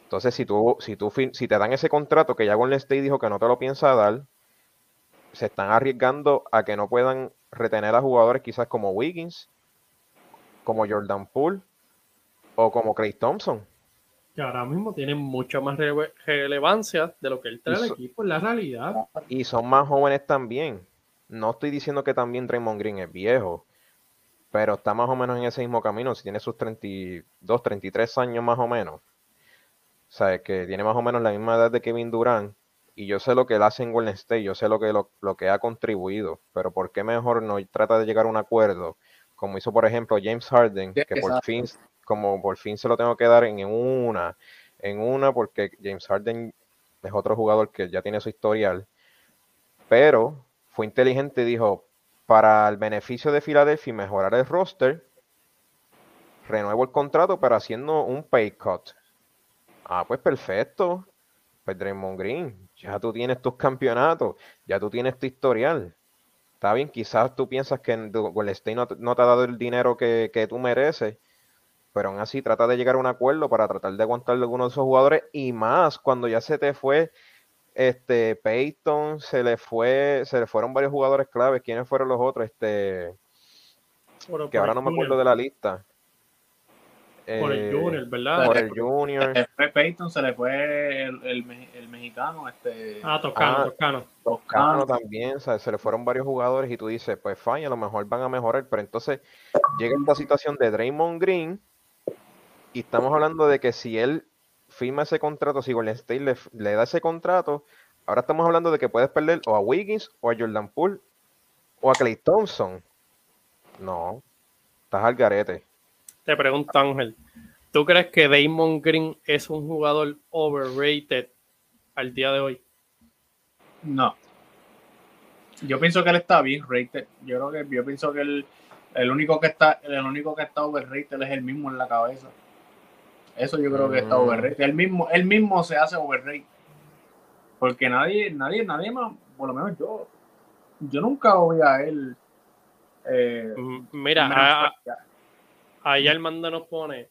Entonces, si tú, si tú si te dan ese contrato que ya Golden State dijo que no te lo piensa dar, se están arriesgando a que no puedan retener a jugadores quizás como Wiggins, como Jordan Poole o como Clay Thompson. que ahora mismo tienen mucha más rele- relevancia de lo que él trae al equipo, en la realidad. Y son más jóvenes también. No estoy diciendo que también Draymond Green es viejo, pero está más o menos en ese mismo camino. Si tiene sus 32, 33 años más o menos. O sea, que tiene más o menos la misma edad de Kevin Durant. Y yo sé lo que él hace en Golden State, yo sé lo que, lo, lo que ha contribuido. Pero ¿por qué mejor no trata de llegar a un acuerdo como hizo por ejemplo James Harden, que por fin, como por fin se lo tengo que dar en una, en una, porque James Harden es otro jugador que ya tiene su historial, pero fue inteligente y dijo, para el beneficio de Filadelfia y mejorar el roster, renuevo el contrato, pero haciendo un pay cut. Ah, pues perfecto. Pues Draymond Green, ya tú tienes tus campeonatos, ya tú tienes tu historial. Está bien, quizás tú piensas que Golden State no, te ha dado el dinero que, tú mereces, pero aún así trata de llegar a un acuerdo para tratar de aguantar a algunos de esos jugadores y más cuando ya se te fue este Peyton, se le fue, se le fueron varios jugadores claves. ¿Quiénes fueron los otros? Este que ahora no me acuerdo de la lista. Por el eh, Junior, ¿verdad? Por el Junior. Peyton se le fue el, el, mexicano. Este... Ah, Toscano, ah, Toscano. Toscano también, se le fueron varios jugadores y tú dices, pues fine, a lo mejor van a mejorar, pero entonces llega esta situación de Draymond Green y estamos hablando de que si él firma ese contrato, si Golden State le, le da ese contrato, ahora estamos hablando de que puedes perder o a Wiggins o a Jordan Poole o a Clay Thompson. No, estás al garete. Te pregunto, Ángel, ¿tú crees que Damon Green es un jugador overrated al día de hoy? No. Yo pienso que él está bien rated. Yo creo que yo pienso que el, el único que está el único que está overrated es el mismo en la cabeza. Eso yo creo que está mm. overrated. Él mismo, él mismo se hace overrated. Porque nadie, nadie, nadie más, por lo menos yo, yo nunca voy a él. Eh, Mira, ahí Armando nos pone,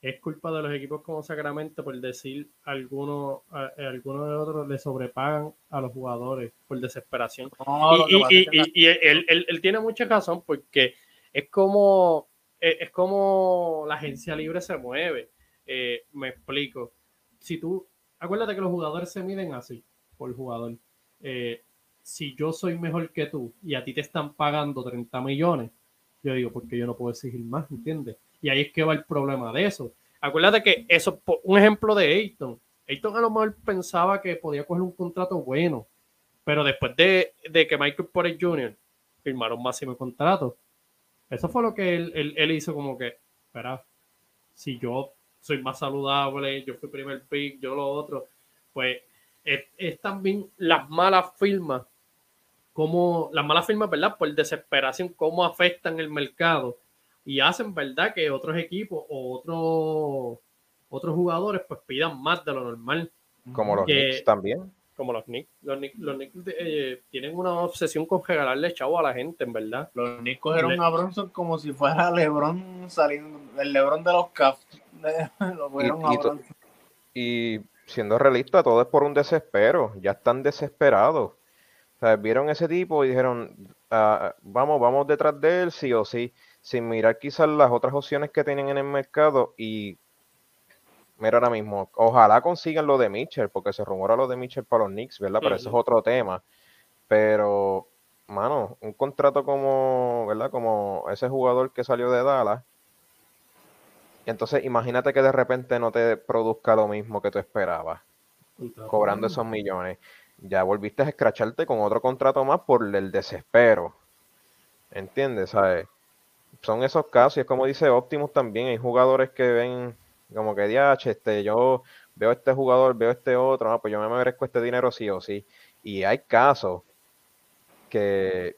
es culpa de los equipos como Sacramento por decir algunos algunos de otros le sobrepagan a los jugadores por desesperación. y, él, tiene mucha razón porque es como es como la agencia libre se mueve. Eh, me explico. Si tú, acuérdate que los jugadores se miden así por jugador. Eh, si yo soy mejor que tú y a ti te están pagando 30 millones, yo digo, porque yo no puedo exigir más, ¿entiendes? Y ahí es que va el problema de eso. Acuérdate que eso, un ejemplo de Ayton. Ayton a lo mejor pensaba que podía coger un contrato bueno, pero después de, que Michael Porter Jr. firmaron máximo contrato, eso fue lo que él, hizo como que, espera, si yo soy más saludable, yo fui primer pick, yo lo otro, pues es, es también las malas firmas cómo las malas firmas, ¿verdad? Por desesperación, cómo afectan el mercado y hacen, ¿verdad? Que otros equipos o otros otros jugadores pues pidan más de lo normal. Como los Knicks también. Como los Knicks. Los Knicks, los Knicks eh, tienen una obsesión con regalarle chavo a la gente, en verdad. Los Knicks cogieron a Bronson como si fuera LeBron saliendo, el LeBron de los Cavs. lo y, y siendo realista, todo es por un desespero. Ya están desesperados vieron ese tipo y dijeron, ah, vamos, vamos detrás de él, sí o sí, sin mirar quizás las otras opciones que tienen en el mercado y mira ahora mismo, ojalá consigan lo de Mitchell, porque se rumora lo de Mitchell para los Knicks, ¿verdad? Pero eso es otro tema. Pero, mano, un contrato como, ¿verdad? Como ese jugador que salió de Dallas. entonces imagínate que de repente no te produzca lo mismo que tú esperabas, cobrando esos millones ya volviste a escracharte con otro contrato más por el desespero. ¿Entiendes? ¿Sabes? Son esos casos, y es como dice Optimus también, hay jugadores que ven como que, DH, este, yo veo este jugador, veo este otro, ah, pues yo me merezco este dinero sí o sí. Y hay casos que,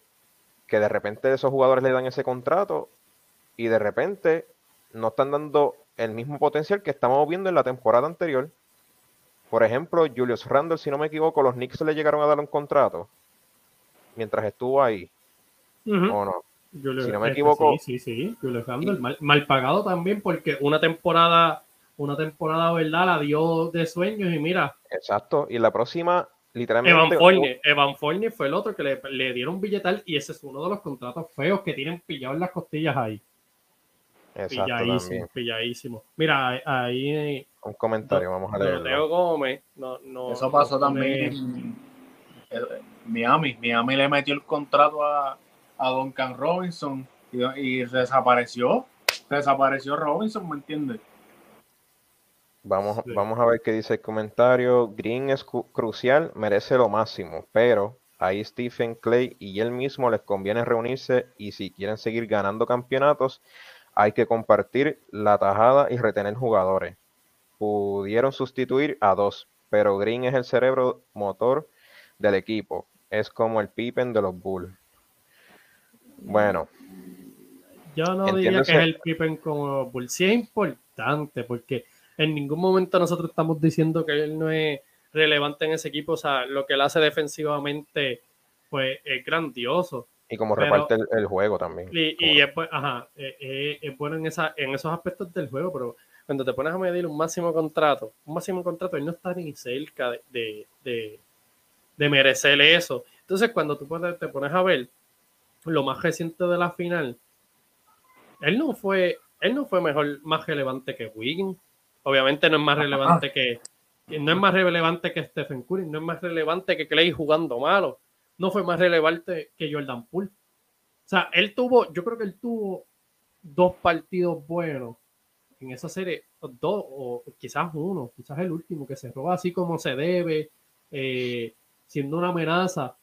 que de repente esos jugadores le dan ese contrato y de repente no están dando el mismo potencial que estamos viendo en la temporada anterior. Por ejemplo, Julius Randle, si no me equivoco, los Knicks le llegaron a dar un contrato mientras estuvo ahí. ¿O no? si no me equivoco. Sí, sí, sí. Julius Randle, mal, pagado también porque una temporada, una temporada, ¿verdad? La dio de sueños y mira. Exacto. Y la próxima, literalmente. Evan Fournier, Evan Fournier fue el otro que le, le dieron billetal y ese es uno de los contratos feos que tienen pillado en las costillas ahí. Exacto, pilladísimo, pilladísimo. Mira, ahí. Un comentario, vamos a leerlo. Leo Gómez. No, no, Eso pasó también Miami. Miami le metió el contrato a, a Duncan Robinson y, desapareció. Desapareció Robinson, ¿me entiendes? Vamos, vamos a ver qué dice el comentario. Green es crucial, merece lo máximo, pero ahí Stephen Clay y él mismo les conviene reunirse y si quieren seguir ganando campeonatos, hay que compartir la tajada y retener jugadores. Pudieron sustituir a dos, pero Green es el cerebro motor del equipo. Es como el Pippen de los Bulls. Bueno. Yo no diría que es el Pippen como los Bulls. Sí es importante porque en ningún momento nosotros estamos diciendo que él no es relevante en ese equipo. O sea, lo que él hace defensivamente pues es grandioso. Y como reparte el, juego también. Y, es, ajá, es, bueno en, esa, en esos aspectos del juego, pero cuando te pones a medir un máximo contrato, un máximo contrato, él no está ni cerca de, de, de, merecer eso. Entonces, cuando tú te pones a ver lo más reciente de la final, él no fue, él no fue mejor, más relevante que Wiggins. Obviamente no es más relevante que, no es más relevante que Stephen Curry, no es más relevante que Clay jugando malo, no fue más relevante que Jordan Poole. O sea, él tuvo, yo creo que él tuvo dos partidos buenos en esa serie, dos o quizás uno, quizás el último, que se roba así como se debe, eh, siendo una amenaza,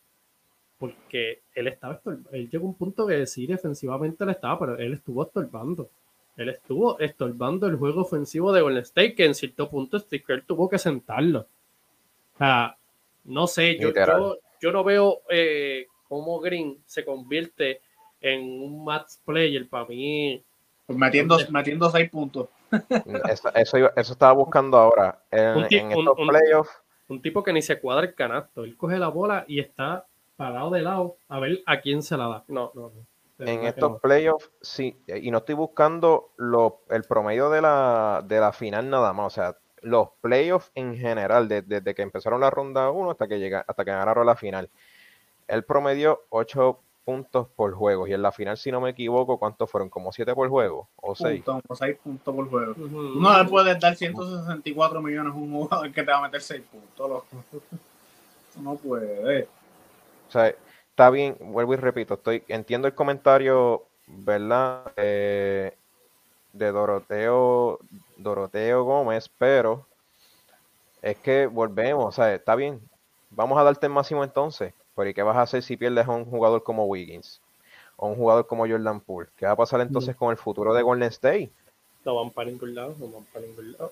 porque él estaba, él llegó a un punto que sí, defensivamente él estaba, pero él estuvo estorbando. Él estuvo estorbando el juego ofensivo de Golden State, que en cierto punto él tuvo que sentarlo. O sea, no sé, yo, yo, no veo eh, cómo Green se convierte en un match player para mí pues metiendo, metiendo seis puntos. Eso, eso, estaba buscando ahora. En, estos playoffs. Un tipo que ni se cuadra el canasto. Él coge la bola y está parado de lado a ver a quién se la da. No, no, no. En estos playoffs, sí, y no estoy buscando lo, el promedio de la, de la final nada más, o sea, los playoffs en general, desde, que empezaron la ronda 1 hasta que llega, hasta que ganaron la final. El promedio 8 puntos por juego. Y en la final, si no me equivoco, ¿cuántos fueron? ¿Como 7 por juego? ¿O 6? Como 6 puntos por juego. No le puedes dar 164 millones a un jugador que te va a meter 6 puntos. No puede. O sea, está bien, vuelvo y repito, estoy entiendo el comentario, ¿verdad? Eh, de Doroteo, Doroteo Gómez, pero es que volvemos, o sea, está bien. Vamos a darte el máximo entonces. Pero ¿y qué vas a hacer si pierdes a un jugador como Wiggins? O un jugador como Jordan Poole. ¿Qué va a pasar entonces con el futuro de Golden State? No van para ningún lado, no van para ningún lado.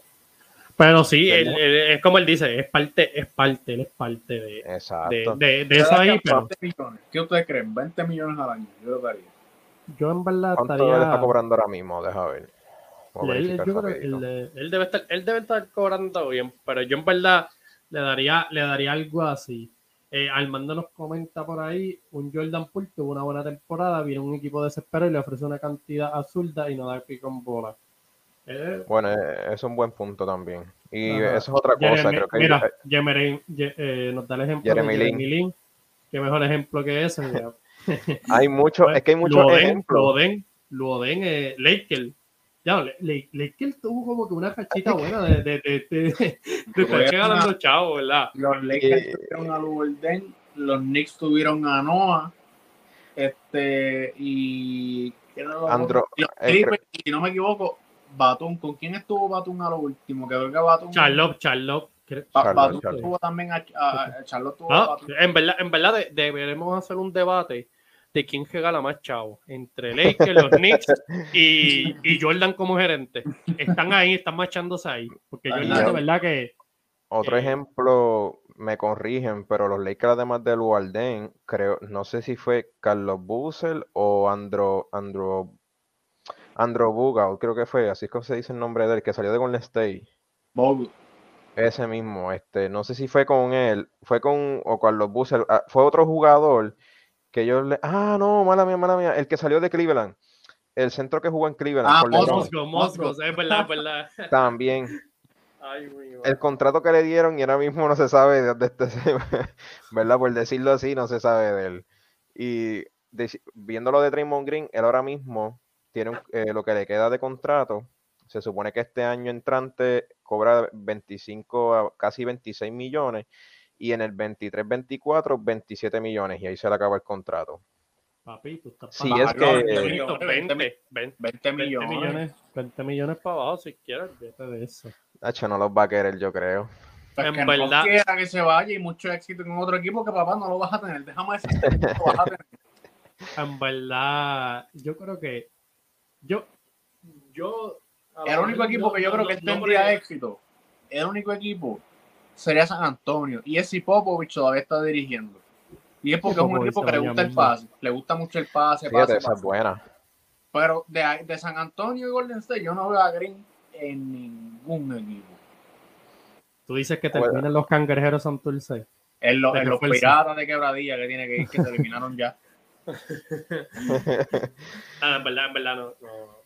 Pero sí, es como él dice, es parte, es parte, él es parte de, Exacto. de, de, eso ahí. Pero... ¿Qué ustedes creen? 20 millones al año, yo lo daría. Yo en verdad ¿Cuánto estaría... él está cobrando ahora mismo? Deja ver. Él, él, él, debe estar, él debe estar cobrando bien, pero yo en verdad le daría, le daría algo así. Eh, Armando nos comenta por ahí, un Jordan Poole tuvo una buena temporada, viene un equipo desesperado y le ofrece una cantidad absurda y no da pico con bola. Eh, bueno, eh, es un buen punto también. Y eso es otra cosa. creo que mira, eh, nos da el ejemplo Jeremy de Jeremy Lin. Qué mejor ejemplo que ese. Hay mucho, es que hay muchos ejemplos. Luoden, Luoden, eh, Laker, ya, le, le, que él tuvo como que una cachita buena de, de, de, de, de estar ganando chavo, ¿verdad? Los Lakers eh, tuvieron a Luberden, los Knicks tuvieron a Noah, este, y... Andro, eh, si no me equivoco, Batum, ¿con quién estuvo Batum a lo último? Que creo que Batum... Charlotte, Charlotte. Batum tuvo también a, a, Charlotte tuvo ah, En verdad, en verdad deberemos hacer un debate de quién regala más chavo, entre Lakers, los Knicks y, y, Jordan como gerente. Están ahí, están marchándose ahí. Porque Jordan de verdad que. Otro ejemplo, me corrigen, pero los Lakers, además de Luarden, creo, no sé si fue Carlos Bussell o Andro, Andro, Andro Bugal, creo que fue, así es como se dice el nombre de él, que salió de Golden State. Ese mismo, este, no sé si fue con él, fue con, o Carlos Bussell, ah, fue otro jugador que yo le. Ah, no, mala mía, mala mía. El que salió de Cleveland. El centro que jugó en Cleveland. Ah, Mosco, Mosco, es verdad, verdad. También. el contrato que le dieron y ahora mismo no se sabe de dónde este, ¿verdad? Por decirlo así, no se sabe de él. Y viendo lo de Draymond Green, él ahora mismo tiene eh, lo que le queda de contrato. Se supone que este año entrante cobra 25 a casi 26 millones y en el 23-24 27 millones y ahí se le acaba el contrato. Papi, tú estás si es que 20, 20, millones. 20 millones para abajo si quieres, vete de eso. Hacho, no los va a querer, yo creo. Pues En que verdad. no quiera que se vaya y mucho éxito con otro equipo que papá no lo vas a tener. Déjame decirte que no lo vas a tener. En verdad, yo creo que yo, yo El lo único equipo que yo creo que él tendría éxito, el único equipo sería San Antonio. Y es si Popovich todavía está dirigiendo. Y es porque es un equipo que le gusta el pase. Le gusta mucho el pase, es buena. Pero de, de San Antonio y Golden State, yo no veo a Green en ningún equipo. Tú dices que Bueno. terminan los cangrejeros Santurce. En, en los piratas de quebradilla que tiene que ir, que se eliminaron ya. Ah, en verdad, en verdad no, no, no, no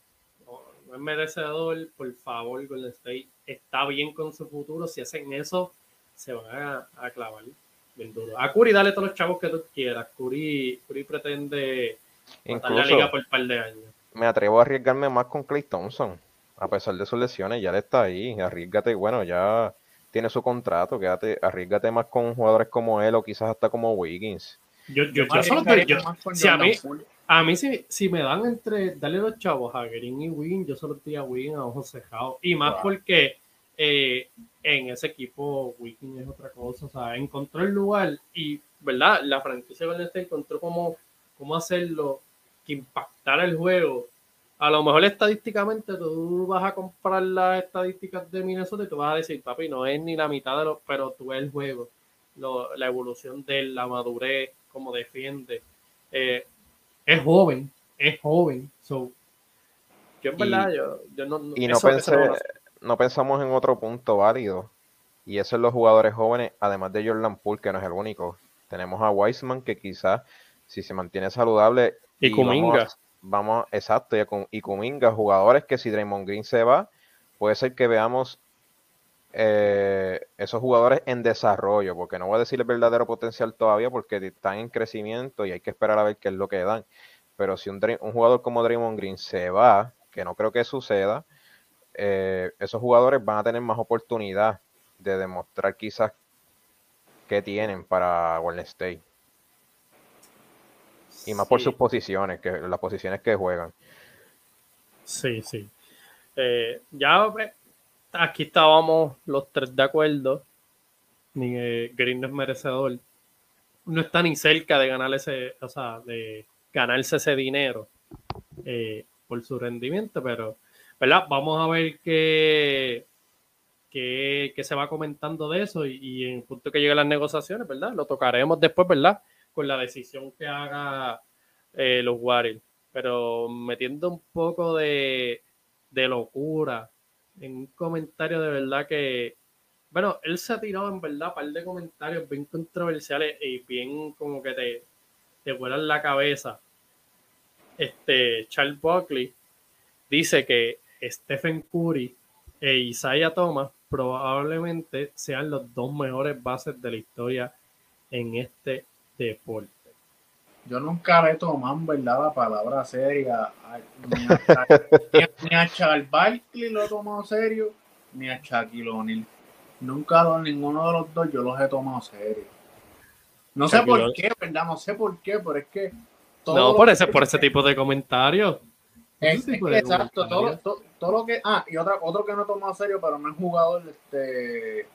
es merecedor. Por favor, Golden State está bien con su futuro. Si hacen eso, se van a, a clavar bien duro. A Curry, dale todos los chavos que tú quieras. Curry, Curry pretende matar la liga por un par de años. me atrevo a arriesgarme más con Clay Thompson. A pesar de sus lesiones, ya le está ahí. Arriesgate, bueno, ya tiene su contrato. Quédate, arriesgate más con jugadores como él o quizás hasta como Wiggins. Yo, yo, yo solo yo- más con si a mí- Poole. A mí, si, si me dan entre darle los chavos a Green y Win, yo solo estoy a Win a ojos cejados. Y más Wow. porque eh, en ese equipo Win es otra cosa. O sea, encontró el lugar y, ¿verdad? La franquicia Golden State encontró cómo, cómo hacerlo que impactara el juego. A lo mejor estadísticamente tú vas a comprar las estadísticas de Minnesota y tú vas a decir, papi, no es ni la mitad de lo, pero tú ves el juego, lo- la evolución de él, la madurez, cómo defiende. Eh, es joven, es joven. So, yo en Y- verdad, yo, yo no, Y no, eso- eso pensé, no pensamos en otro punto válido. Y eso es los jugadores jóvenes, además de Jordan Poole, que no es el único. Tenemos a Wiseman, que quizás, si se mantiene saludable. Y vamos Kuminga. Vamos, exacto, y, y Kuminga, jugadores que si Draymond Green se va, puede ser que veamos eh, esos jugadores en desarrollo, porque no voy a decir el verdadero potencial todavía, porque están en crecimiento y hay que esperar a ver qué es lo que dan. Pero si un, un jugador como Draymond Green se va, que no creo que suceda, eh, esos jugadores van a tener más oportunidad de demostrar quizás qué tienen para Golden State. Y más por sus posiciones, que las posiciones que juegan. Sí, sí. Eh, ya aquí estábamos los tres de acuerdo. Ni eh, Green no es merecedor. No está ni cerca de ganar ese, o sea, de ganarse ese dinero eh, por su rendimiento, pero, ¿verdad? Vamos a ver qué, qué, qué se va comentando de eso y, en el punto que lleguen las negociaciones, ¿verdad? Lo tocaremos después, ¿verdad? Con la decisión que haga eh, los Warriors pero metiendo un poco de, de locura en un comentario de verdad que, bueno, él se ha tirado en verdad un par de comentarios bien controversiales y bien como que te, te vuelan la cabeza. Este, Charles Buckley dice que Stephen Curry e Isaiah Thomas probablemente sean los dos mejores bases de la historia en este deporte. Yo nunca le he tomado en verdad la palabra seria. a- Ni a, ni a- a Charles Barkley lo he tomado serio, ni a Shaquille O'Neal. Nunca lo- ninguno de los dos yo los he tomado serio. No sé Shaquille por qué, ¿verdad? No sé por qué, pero es que. todo No, lo por que ese, por ese tipo de comentarios. Es, es que exacto, todo, todo, todo lo que. Ah, y otra, otro que no he tomado serio, pero no es jugador, este.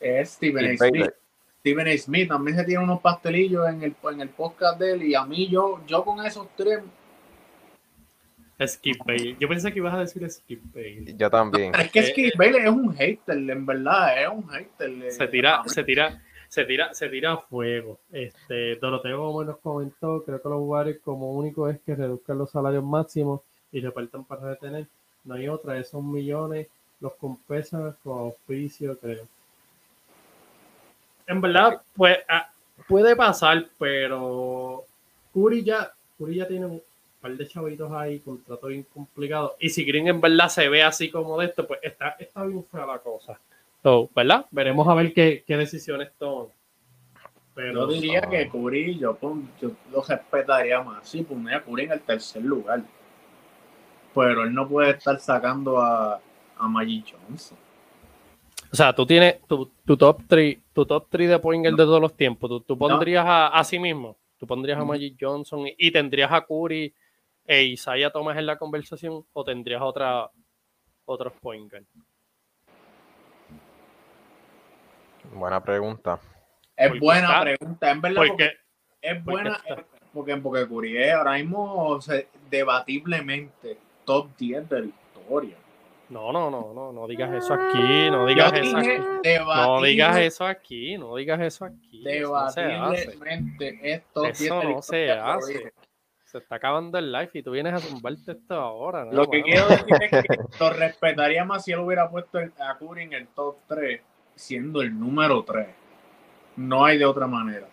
Es Steven A. Steve Smith. Steven A. Smith también se tiene unos pastelillos en el, en el podcast de él y a mí yo, yo con esos tres, Skip Bayless. Yo pensé que ibas a decir Skip Bayless. Yo también. es que Eh, Skip Bayless es un hater, en verdad, es un hater. eh, Se tira, se tira, se tira, se tira a fuego. Este, Doroteo como nos comentó, creo que los Warriors como único es que reduzcan los salarios máximos y repartan para retener. No hay otra, esos millones los compensan con auspicio, creo. En verdad, pues ah, puede pasar, pero Curry ya, Curry ya tiene un par de chavitos ahí, contrato bien complicado. Y si Green en verdad se ve así como de esto, pues está, está bien fea la cosa. So, ¿verdad? Veremos a ver qué, qué decisiones toman. Pero Yo diría que Curry, yo, yo lo respetaría más. Sí, pondría a Curry en el tercer lugar. Pero él no puede estar sacando a, a Magic Johnson. O sea, tú tienes tu, tu top 3 tu top 3 de point guard de todos los tiempos. Tú, tú pondrías a, a sí mismo. Tú pondrías a. Magic Johnson y, y tendrías a Curry e Isaiah Thomas en la conversación o tendrías otra otros point guard. Buena pregunta. Es buena está- pregunta, en verdad. Porque, porque es buena está- eh, porque, porque Curry es ahora mismo o sea, debatiblemente top 10 de la historia. No, no, no, no, no digas eso aquí, no digas eso aquí. No digas eso aquí, no digas eso aquí. Eso no se hace. debatiblemente es top 10 Eso no se hace. Se está acabando el live y tú vienes a zumbarte esto ahora. ¿no, Lo que quiero decir es que lo respetaría más si él hubiera puesto a Curry en el top 3, siendo el número 3. No hay de otra manera.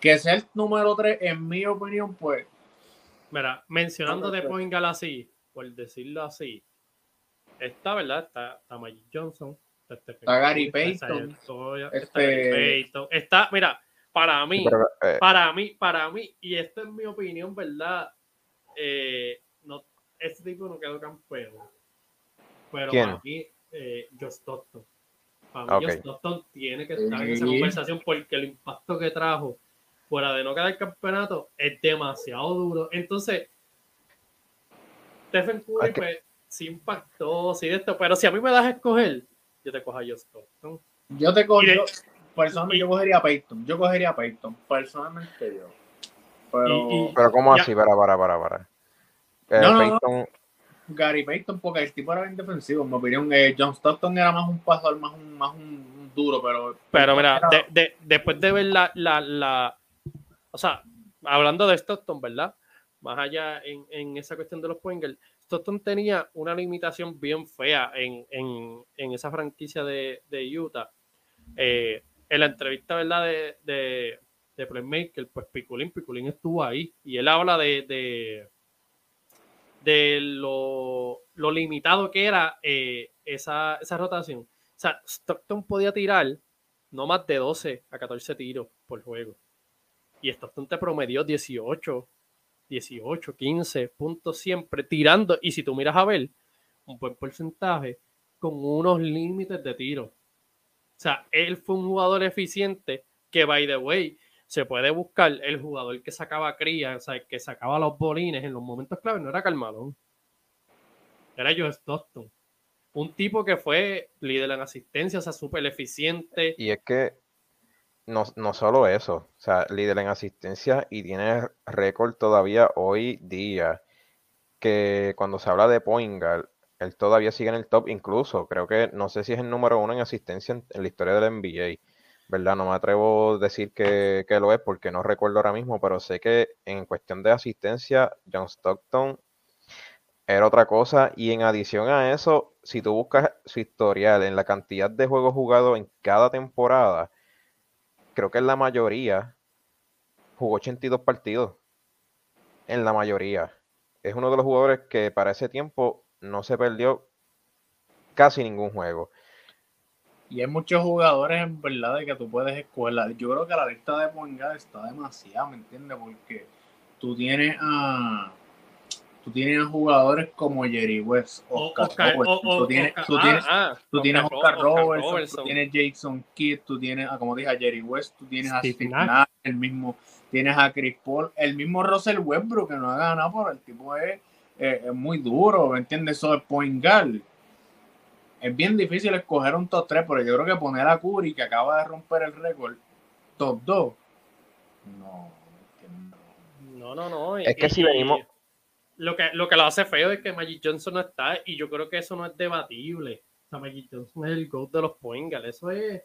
Que sea el número 3, en mi opinión, pues, Mira, mencionando de. Poingal así, por decirlo así, está, ¿verdad? Está, está Magic Johnson, está, Stephen Está Gary Payton, este- está Gary Payton, está, mira, para mí, Pero, eh, para mí, para mí, y esto es mi opinión, ¿verdad? Eh, no, este tipo no quedó campeón. Pero ¿Quién? para mí, eh, Josh Stockton. Para mí. Josh tiene que estar en esa conversación porque el impacto que trajo fuera de no quedar campeonato es demasiado duro. Entonces, Stephen Curry, pues, sí impactó, sí de esto, pero si a mí me das a escoger, yo te cojo a Josh Stockton. yo te cojo. Yo- Personalmente, y- yo cogería a Peyton. Yo cogería a Peyton. Personalmente, yo. Pero Y- y- pero ¿cómo Ya. así? Para, para, para, para. Eh, No, no, Gary Payton, porque el tipo era bien defensivo, en mi opinión. Eh, John Stockton era más un pasador, más un, más un, un duro, pero. Pero mira, era- de- de- después de ver la, la, la- O sea, hablando de Stockton, ¿verdad? Más allá en, en esa cuestión de los Poingers, Stockton tenía una limitación bien fea en, en- en esa franquicia de, de Utah. Eh, en la entrevista, ¿verdad? De, de, de Playmaker, pues Piculín, Piculín estuvo ahí y él habla de, de, de lo, lo limitado que era eh, esa, esa rotación. O sea, Stockton podía tirar no más de 12 a 14 tiros por juego. Y Stockton te promedió 18, 18, 15 puntos siempre tirando. Y si tú miras a ver, un buen porcentaje con unos límites de tiro. O sea, él fue un jugador eficiente que, by the way, se puede buscar el jugador que sacaba cría, o sea, que sacaba los bolines en los momentos claves, no era Carmalón. Era Joe Stockton. Un tipo que fue líder en asistencia, o sea, súper eficiente. Y es que no, no solo eso, o sea, líder en asistencia y tiene récord todavía hoy día, que cuando se habla de Poingal, él todavía sigue en el top, incluso creo que no sé si es el número uno en asistencia en, la historia del NBA, ¿verdad? No me atrevo a decir que, que lo es porque no recuerdo ahora mismo, pero sé que en cuestión de asistencia, John Stockton era otra cosa. Y en adición a eso, si tú buscas su historial en la cantidad de juegos jugados en cada temporada, creo que en la mayoría jugó 82 partidos. En la mayoría. Es uno de los jugadores que para ese tiempo no se perdió casi ningún juego. Y hay muchos jugadores en verdad de que tú puedes escoger. Yo creo que la lista de Poingal está demasiado, ¿me entiendes? Porque tú tienes a tú tienes a jugadores como Jerry West, O- Oscar, Oscar- Robertson, o- o- tú tienes, Oscar- tú ah, tienes, ah, tú tienes Oscar Oscar, Ro- Oscar Robertson, Robertson. tú tienes Jason Kidd, tú tienes, a, como dije, a Jerry West, tú tienes Steve a Steve Nash. Nash, el mismo, tienes a Chris Paul, el mismo Russell Westbrook que no ha ganado, pero el tipo es, eh, es muy duro, ¿me entiendes? Eso es point guard. Es bien difícil escoger un top 3, pero yo creo que poner a Curry, que acaba de romper el récord, top 2, no, que no. No, no, no. Es que si venimos- Lo que, lo que lo hace feo es que Magic Johnson no está y yo creo que eso no es debatible. O sea, Magic Johnson es el GOAT de los Poingal. Eso es,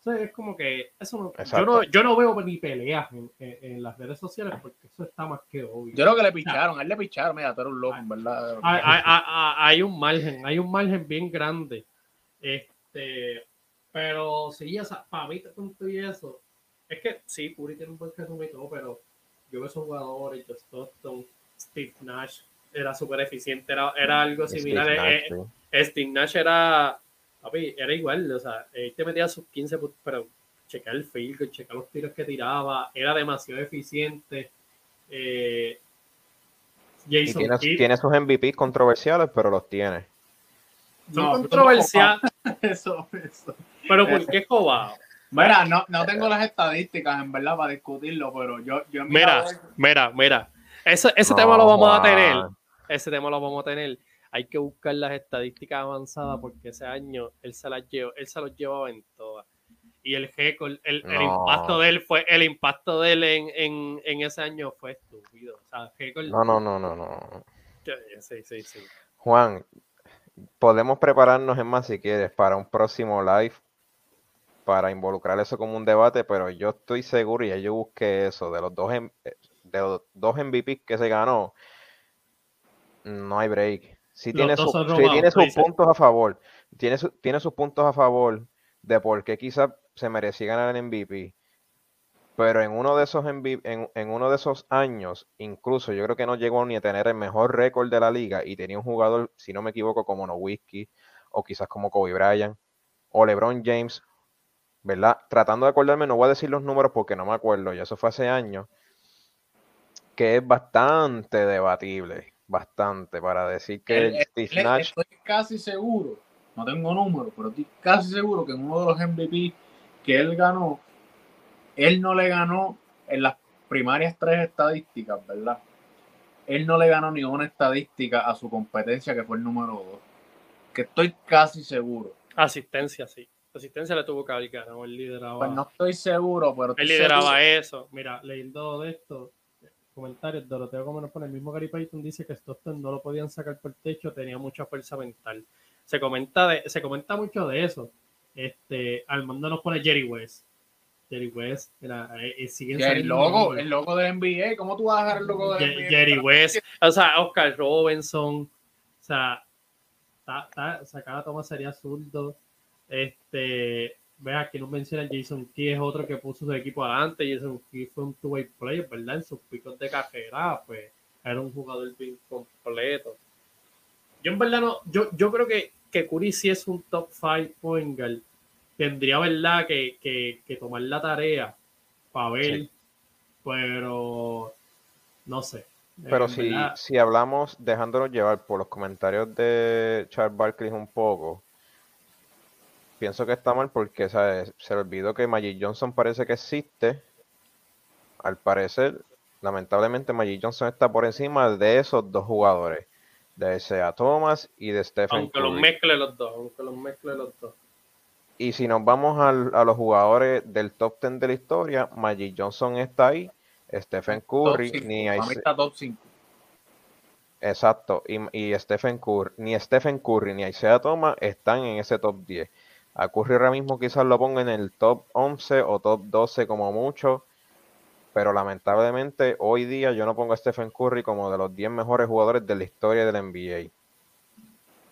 eso es como que... Eso no, yo, no, yo no veo ni peleas en, en- en las redes sociales porque eso está más que obvio. Yo creo que le picharon, a él le picharon, mira, tú eres un loco, en verdad. hay, hay- hay- hay un margen, hay un margen bien grande. Este, pero sí, o sea, para mí con todo y eso, es que sí, Curry tiene un buen resumen y todo, pero yo veo esos jugadores, Josh Stockton, Steve Nash, era súper eficiente, era, era algo Steve similar. Nash, eh, eh, Steve Nash era, papi, era igual, o sea, él te metía sus 15 puntos, pero checar el field, checar los tiros que tiraba, era demasiado eficiente. Eh, Y Jason tiene, Kidd, tiene sus MVP controversiales, pero los tiene. No, controversiales, Eso, eso. pero ¿por qué jobado? Mira, no, no tengo las estadísticas en verdad para discutirlo, pero yo, yo Mira, mira, mira. Ese, ese No, tema lo vamos a tener. Ese tema lo vamos a tener. Hay que buscar las estadísticas avanzadas porque ese año él se las llevó, él se los llevaba en todas. y el récord, el, el impacto de él fue, el impacto de él en, en, en ese año fue estúpido. O sea, récord- No, no, no, no, no. Sí, sí, sí. Juan, podemos prepararnos, es más, si quieres, para un próximo live para involucrar eso como un debate, pero yo estoy seguro, y yo busqué eso, de los dos, eh, de los dos MVP que se ganó, no hay break. Si tiene, su- sí tiene sus puntos a favor, tiene, su- tiene sus puntos a favor de por qué quizás se merecía ganar el MVP. Pero en uno de esos MVP en, en uno de esos años, incluso yo creo que no llegó ni a tener el mejor récord de la liga y tenía un jugador, si no me equivoco, como Nowitzki o quizás como Kobe Bryant o LeBron James, ¿verdad? Tratando de acordarme, no voy a decir los números porque no me acuerdo, ya eso fue hace años, que es bastante debatible, bastante, para decir que Steve él- Nash, Estoy casi seguro, no tengo números, pero estoy casi seguro que en uno de los MVP que él ganó, él no le ganó en las primarias tres estadísticas, ¿verdad? Él no le ganó ni una estadística a su competencia que fue el número dos. Que estoy casi seguro. Asistencia, sí. Asistencia le tuvo que haber ganado, él lideraba. Pues no estoy seguro, pero estoy Él lideraba seguro- eso. Mira, leyendo de esto, comentarios, Doroteo como nos pone, el mismo Gary Payton dice que Stockton no lo podían sacar por techo, tenía mucha fuerza mental. Se comenta de, se comenta mucho de eso. Este, Armando nos pone Jerry West. Jerry West, mira, eh, eh, siguen Y el logo, el logo del NBA, ¿cómo tú vas a dejar el logo Ye- NBA? Jerry West, o sea, Oscar Robinson, o sea, ta- ta- o sea, cada toma sería zurdo. Este, vea aquí nos menciona Jason Key, es otro que puso su equipo adelante. Jason Key fue un two-way player, ¿verdad? En sus picos de carrera, pues era un jugador bien completo. Yo en verdad no, yo, yo creo que, que Curry sí es un top 5 point guard. Tendría, ¿verdad? Que, que, que tomar la tarea para ver, Sí. pero no sé. Pero si, verdad, si hablamos, dejándonos llevar por los comentarios de Charles Barkley un poco, pienso que está mal porque ¿sabes? se le olvidó que Magic Johnson parece que existe. Al parecer, lamentablemente, Magic Johnson está por encima de esos dos jugadores, de Isaiah Thomas y de Stephen aunque los mezcle los dos, aunque los mezcle los dos. Y si nos vamos al- a los jugadores del top 10 de la historia, Magic Johnson está ahí, Stephen Curry, cinco, ni Isaiah- está top 5. Exacto, y, y Stephen Curry, ni Stephen Curry ni Isaiah Thomas están en ese top 10. A Curry ahora mismo quizás lo ponga en el top 11 o top 12 como mucho, pero lamentablemente hoy día yo no pongo a Stephen Curry como de los 10 mejores jugadores de la historia del NBA.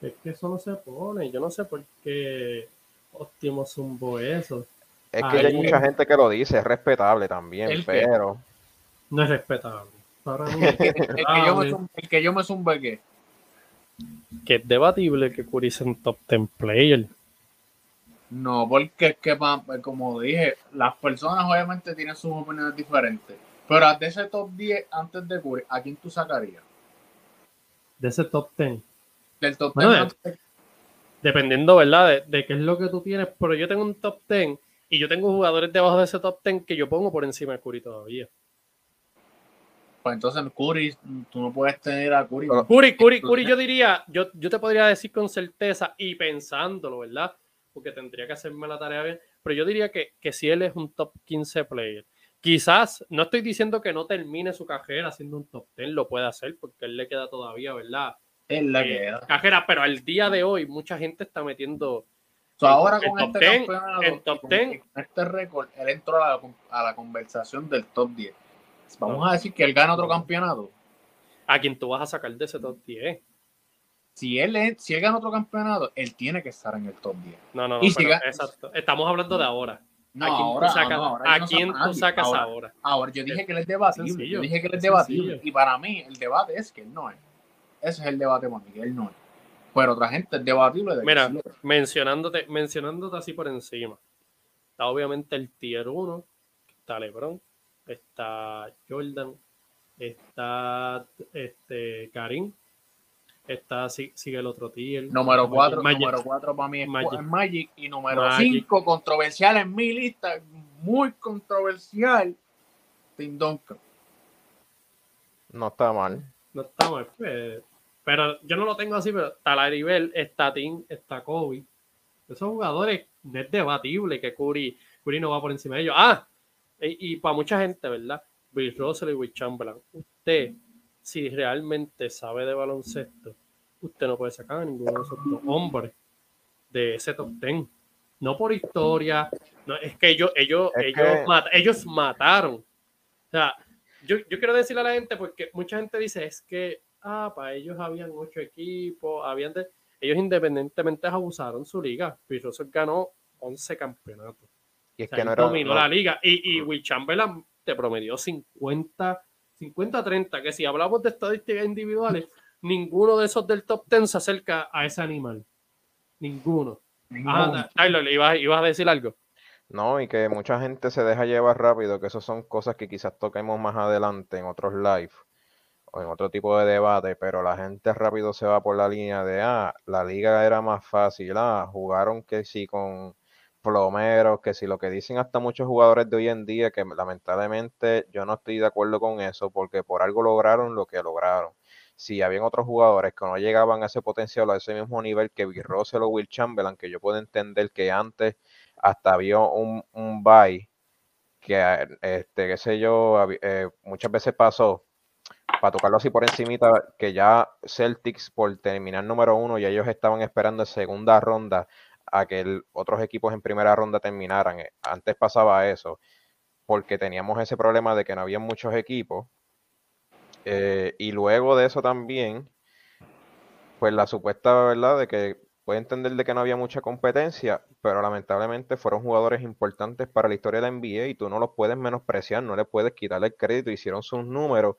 Es que eso no se pone, yo no sé por qué Óptimo zumbó eso. Es que hay mucha gente que lo dice, es respetable también, pero No es respetable. Para mí es El que, yo me respetable. zum- el que yo me zumbe, ¿qué? que es debatible que Curry sea un top 10 player. No, porque es que, como dije, las personas obviamente tienen sus opiniones diferentes. Pero de ese top 10 antes de Curry, ¿a quién tú sacarías? De ese top 10. Del top Bueno, 10 de- antes de- Dependiendo, ¿verdad? De, de qué es lo que tú tienes. Pero yo tengo un top 10 y yo tengo jugadores debajo de ese top 10 que yo pongo por encima de Curry todavía. Pues entonces Curry, tú no puedes tener a Curry. Curry, Curry, Curry, yo diría, yo, yo te podría decir con certeza y pensándolo, ¿verdad? Porque tendría que hacerme la tarea bien, pero yo diría que, que si él es un top 15 player, quizás, no estoy diciendo que no termine su carrera siendo un top 10, lo puede hacer porque él le queda todavía, ¿verdad? es la Eh, que da. Carrera, pero al día de hoy mucha gente está metiendo So, ahora el con top este 10, campeonato el top con- 10. y con este récord, él entró a la, a la conversación del top 10. Vamos No. a decir que él gana otro campeonato. a quien tú vas a sacar de ese top 10. Si él, es- si él gana otro campeonato, él tiene que estar en el top 10. No, no, no, si pero ga- exacto. Estamos hablando de ahora. No, ¿A quién ahora, tú sacas, no, ahora a no quién saca tú sacas ahora, ahora? ahora, yo dije que él es debatible. Sencillo, yo dije que él es debatible. sencillo. Y para mí, el debate es que él no es. Ese es el debate para mí, que él no es. Pero otra gente es debatible de Mira, mencionándote, mencionándote así por encima. Está obviamente el tier 1, está LeBron, está Jordan, está este Karim, está si- sigue el otro tier. Número Magic- 4 Magic. número cuatro para mí es Magic. Magic. Magic. Y número Magic. 5, controversial en mi lista, muy controversial, Tim Duncan. no está mal. No está mal, pues, pero yo no lo tengo así, pero está Larry Bell, está Tim, está Kobe. Esos jugadores no es debatible que Curry Curry no va por encima de ellos. Ah, y, para mucha gente, ¿verdad? Bill Russell y Will Chamberlain. Usted, si realmente sabe de baloncesto, usted no puede sacar a ninguno de esos dos hombres de ese top ten. No por historia, no, es que ellos, ellos, ellos, ellos mataron. O sea, yo, yo, quiero decirle a la gente, porque mucha gente dice, es que, ah, para ellos habían ocho equipos, habían de, ellos independientemente abusaron su liga. Russell ganó 11 campeonatos. Y es que no era, dominó la liga. Y, y Will Chamberlain te promedió 50, 50-30, que si hablamos de estadísticas individuales, ninguno de esos del top 10 se acerca a ese animal. Ninguno. Ah, Tyler, ¿ibas, ¿ibas a decir algo? No, y que mucha gente se deja llevar rápido, que eso son cosas que quizás toquemos más adelante en otros live o en otro tipo de debate, pero la gente rápido se va por la línea de, ah, la liga era más fácil, ah, jugaron que sí con plomeros, que si lo que dicen hasta muchos jugadores de hoy en día, que lamentablemente yo no estoy de acuerdo con eso, porque por algo lograron lo que lograron. Si habían otros jugadores que no llegaban a ese potencial, a ese mismo nivel que Bill Russell o Will Chamberlain, que yo puedo entender que antes hasta había un, un bye, que, este, qué sé yo, eh, muchas veces pasó, para tocarlo así por encimita, que ya Celtics por terminar número uno, y ellos estaban esperando en segunda ronda a que otros equipos en primera ronda terminaran. Eh, antes pasaba eso, porque teníamos ese problema de que no había muchos equipos. Eh, y luego de eso también, pues la supuesta verdad de que puede entender de que no había mucha competencia, pero lamentablemente fueron jugadores importantes para la historia de la NBA y tú no los puedes menospreciar, no le puedes quitarle el crédito, hicieron sus números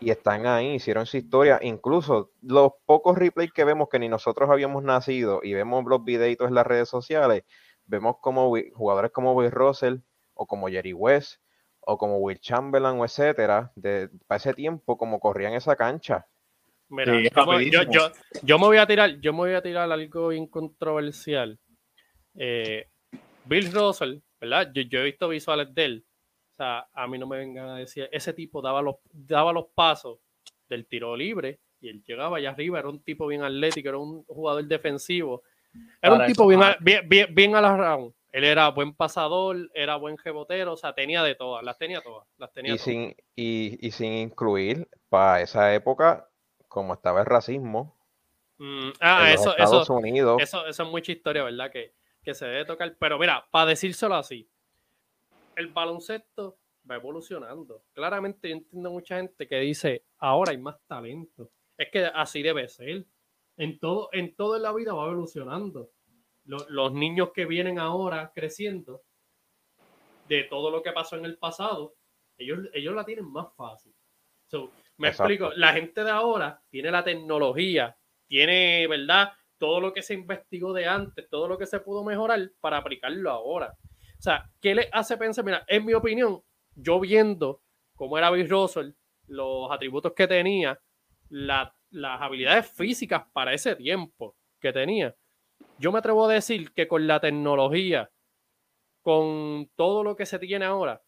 y están ahí, hicieron su historia. Incluso los pocos replays que vemos que ni nosotros habíamos nacido y vemos los videitos en las redes sociales, vemos como jugadores como Will Russell o como Jerry West o como Will Chamberlain o etcétera, de, para ese tiempo como corrían esa cancha. Mira, yo, me voy a tirar, yo me voy a tirar algo incontroversial. Eh, Bill Russell, ¿verdad? yo he visto visuales de él o sea, a mí no me vengan a decir, ese tipo daba los, daba los pasos del tiro libre y él llegaba allá arriba, era un tipo bien atlético, era un jugador defensivo, era un tipo bien, bien, bien, a la round. Él era buen pasador, era buen rebotero, o sea, tenía de todas, las tenía todas. Las tenía y, Sin, y, sin incluir, para esa época, como estaba el racismo. Mm, ah, eso, Estados eso, Unidos. Eso, eso es mucha historia, ¿verdad? Que, que se debe tocar. Pero mira, para decírselo así, el baloncesto va evolucionando. Claramente yo entiendo mucha gente que dice, ahora hay más talento. Es que así debe ser. En todo, en todo en la vida va evolucionando. Los, niños que vienen ahora creciendo, de todo lo que pasó en el pasado, ellos, ellos la tienen más fácil. me explico, la gente de ahora tiene la tecnología, tiene, ¿verdad? Todo lo que se investigó de antes, todo lo que se pudo mejorar para aplicarlo ahora. O sea, ¿qué le hace pensar? Mira, en mi opinión, yo viendo cómo era Bill Russell, los atributos que tenía, las habilidades físicas para ese tiempo que tenía, yo me atrevo a decir que con la tecnología, con todo lo que se tiene ahora,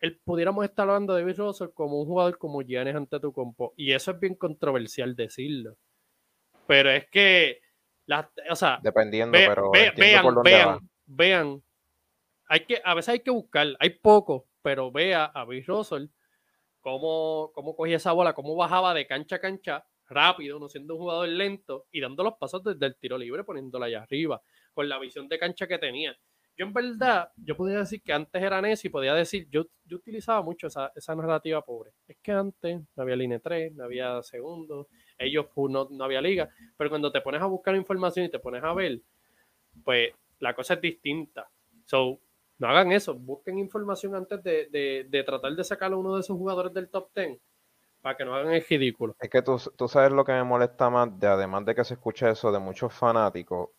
él, pudiéramos estar hablando de Bill Russell como un jugador como Giannis ante tu compo. Y eso es bien controversial decirlo. Pero es que, o sea, dependiendo, pero vean, vean, vean hay que, a veces hay que buscar, hay poco, pero vea a Bill Russell cómo, cómo cogía esa bola, cómo bajaba de cancha a cancha rápido, no siendo un jugador lento y dando los pasos desde el tiro libre, poniéndola allá arriba, con la visión de cancha que tenía. Yo en verdad, yo podría decir que antes era Nessi, podía decir, yo, yo utilizaba mucho esa, esa, narrativa pobre. Es que antes no había línea 3, no había segundo, ellos no, no había liga, pero cuando te pones a buscar información y te pones a ver, pues la cosa es distinta. So, no hagan eso, busquen información antes de, tratar de sacar a uno de esos jugadores del top 10 para que no hagan el ridículo. Es que tú, sabes lo que me molesta más, de, además de que se escucha eso de muchos fanáticos,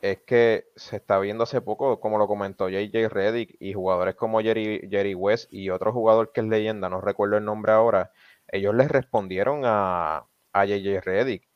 es que se está viendo hace poco, como lo comentó JJ Reddick, y jugadores como Jerry, Jerry West y otro jugador que es leyenda, no recuerdo el nombre ahora, ellos les respondieron a, a JJ Reddick,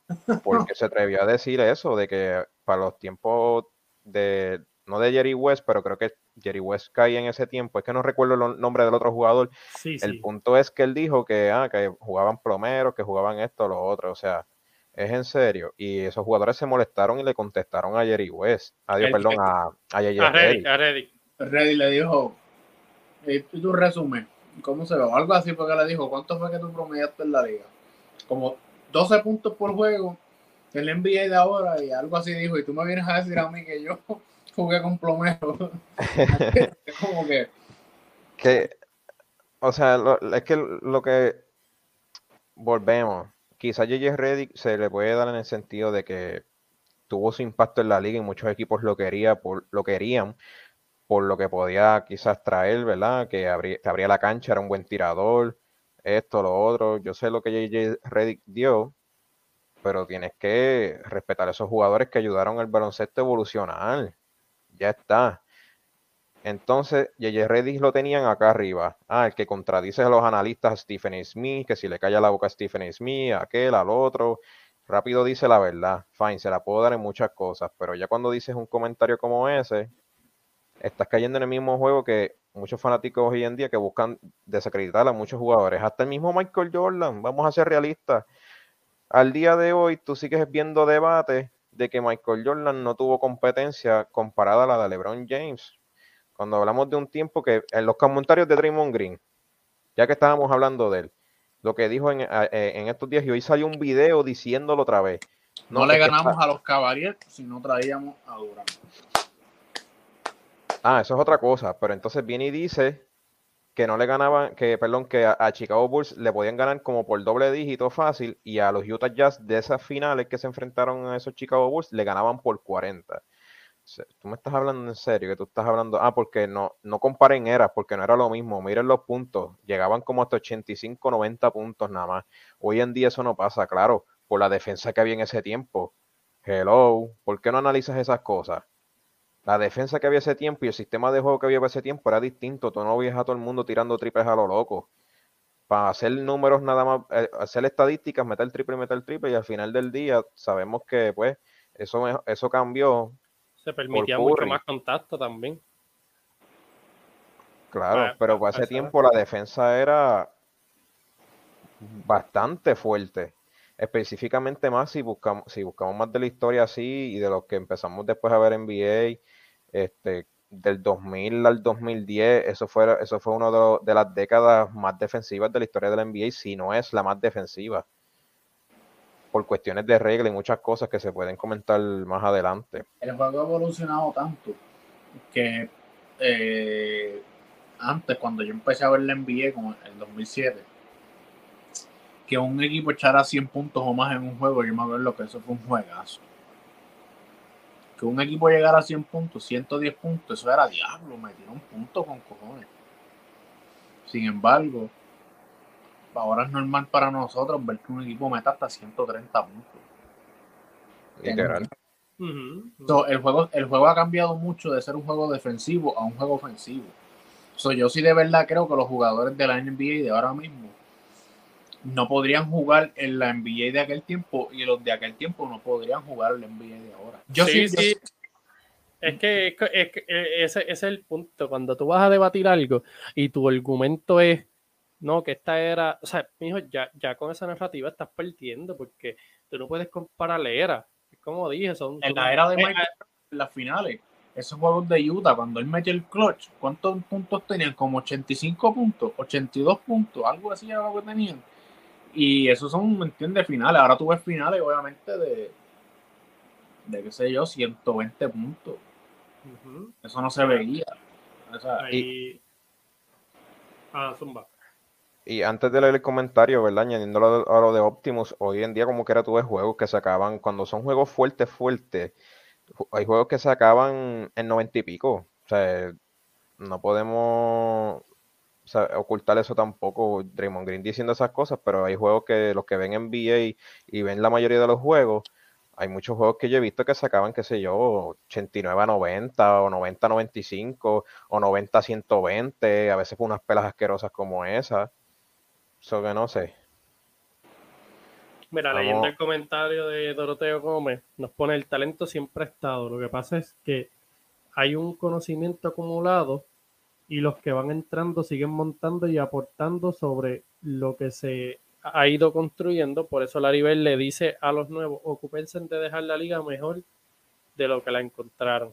porque se atrevió a decir eso, de que para los tiempos de, no de Jerry West, pero creo que Jerry West caía en ese tiempo. Es que no recuerdo el nombre del otro jugador. el punto es que él dijo que, ah, que jugaban plomeros, que jugaban esto, lo otro. O sea, es en serio. Y esos jugadores se molestaron y le contestaron a Jerry West. Adiós, perdón, a, a, Jerry, a, Reddy le dijo, y tu resumen, ¿cómo se ve? Algo así porque le dijo, ¿cuánto fue que tú promediaste en la liga? Como 12 puntos por juego el NBA de ahora y algo así dijo, y tú me vienes a decir a mí que yo jugué con plomero. es como que... que o sea, es que lo que volvemos, quizás JJ Reddick se le puede dar en el sentido de que tuvo su impacto en la liga y muchos equipos lo, quería por, lo querían por lo que podía quizás traer, ¿verdad? Que abría, que abría la cancha, era un buen tirador, esto, lo otro. Yo sé lo que JJ Reddick dio, pero tienes que respetar a esos jugadores que ayudaron al baloncesto a evolucionar. Ya está. Entonces, JJ Reddick lo tenían acá arriba. Ah, el que contradice a los analistas Stephen Smith, que si le calla la boca a Stephen Smith, aquel, al otro. Rápido dice la verdad. Fine, se la puedo dar en muchas cosas, pero ya cuando dices un comentario como ese, estás cayendo en el mismo juego que muchos fanáticos hoy en día que buscan desacreditar a muchos jugadores. Hasta el mismo Michael Jordan, vamos a ser realistas. Al día de hoy, tú sigues viendo debates de que Michael Jordan no tuvo competencia comparada a la de LeBron James. Cuando hablamos de un tiempo que en los comentarios de Draymond Green, ya que estábamos hablando de él, lo que dijo en, eh, estos días y hoy salió un video diciéndolo otra vez. No, le ganamos a los Cavaliers si no traíamos a Durant. Ah, eso es otra cosa, pero entonces viene y dice que no le ganaban, que perdón, que a, Chicago Bulls le podían ganar como por doble dígito fácil y a los Utah Jazz de esas finales que se enfrentaron a esos Chicago Bulls le ganaban por 40. Tú me estás hablando en serio, que tú estás hablando, ah, porque no, no comparen eras, porque no era lo mismo. Miren los puntos, llegaban como hasta 85, 90 puntos nada más. Hoy en día eso no pasa, claro, por la defensa que había en ese tiempo. Hello, ¿por qué no analizas esas cosas? La defensa que había ese tiempo y el sistema de juego que había ese tiempo era distinto. Tú no veías a todo el mundo tirando triples a lo loco. Para hacer números nada más, eh, hacer estadísticas, meter triple, meter triple, y al final del día sabemos que pues eso, eso cambió. Se permitía mucho más contacto también. Claro, pero para ese tiempo la defensa era bastante fuerte específicamente más si buscamos, si buscamos más de la historia así y de lo que empezamos después a ver NBA, este, del 2000 al 2010, eso fue, eso fue una de, las décadas más defensivas de la historia de la NBA, si no es la más defensiva, por cuestiones de regla y muchas cosas que se pueden comentar más adelante. El juego ha evolucionado tanto que eh, antes, cuando yo empecé a ver la NBA, en el 2007, que un equipo echara 100 puntos o más en un juego, yo me acuerdo que eso fue un juegazo. Que un equipo llegara a 100 puntos, 110 puntos, eso era diablo, metieron puntos con cojones. Sin embargo, ahora es normal para nosotros ver que un equipo meta hasta 130 puntos. Literal. el, juego, el juego ha cambiado mucho de ser un juego defensivo a un juego ofensivo. yo sí de verdad creo que los jugadores de la NBA de ahora mismo no podrían jugar en la NBA de aquel tiempo y los de aquel tiempo no podrían jugar en la NBA de ahora. Yo sí, sí. Es que, es que, e, ese, es el punto. Cuando tú vas a debatir algo y tu argumento es, no, que esta era, o sea, mijo, ya, ya con esa narrativa estás perdiendo porque tú no puedes comparar la era. Es como dije, son... En la era de Michael, en las finales, esos juegos de Utah, cuando él metió el clutch, ¿cuántos puntos tenían? Como 85 puntos, 82 puntos, algo así era lo que tenían y esos son, ¿me entiendes? Finales. Ahora tú ves finales, obviamente, de, de qué sé yo, 120 puntos. Eso no se veía. y, ah, zumba. Y antes de leer el comentario, ¿verdad? Añadiendo a lo de Optimus, hoy en día como que era tú ves juegos que se acaban, cuando son juegos fuertes, fuertes, hay juegos que se acaban en 90 y pico. O sea, no podemos ocultar eso tampoco. Draymond Green diciendo esas cosas, pero hay juegos que los que ven NBA y ven la mayoría de los juegos, hay muchos juegos que yo he visto que sacaban, qué sé yo, 89 a 90 o 90 a 95 o 90 a 120, a veces con unas pelas asquerosas como esas. Eso que no sé. Mira, leyendo el comentario de Doroteo Gómez, nos pone el talento siempre ha estado. Lo que pasa es que hay un conocimiento acumulado y los que van entrando siguen montando y aportando sobre lo que se ha ido construyendo. Por eso Laribel le dice a los nuevos, ocúpense de dejar la liga mejor de lo que la encontraron.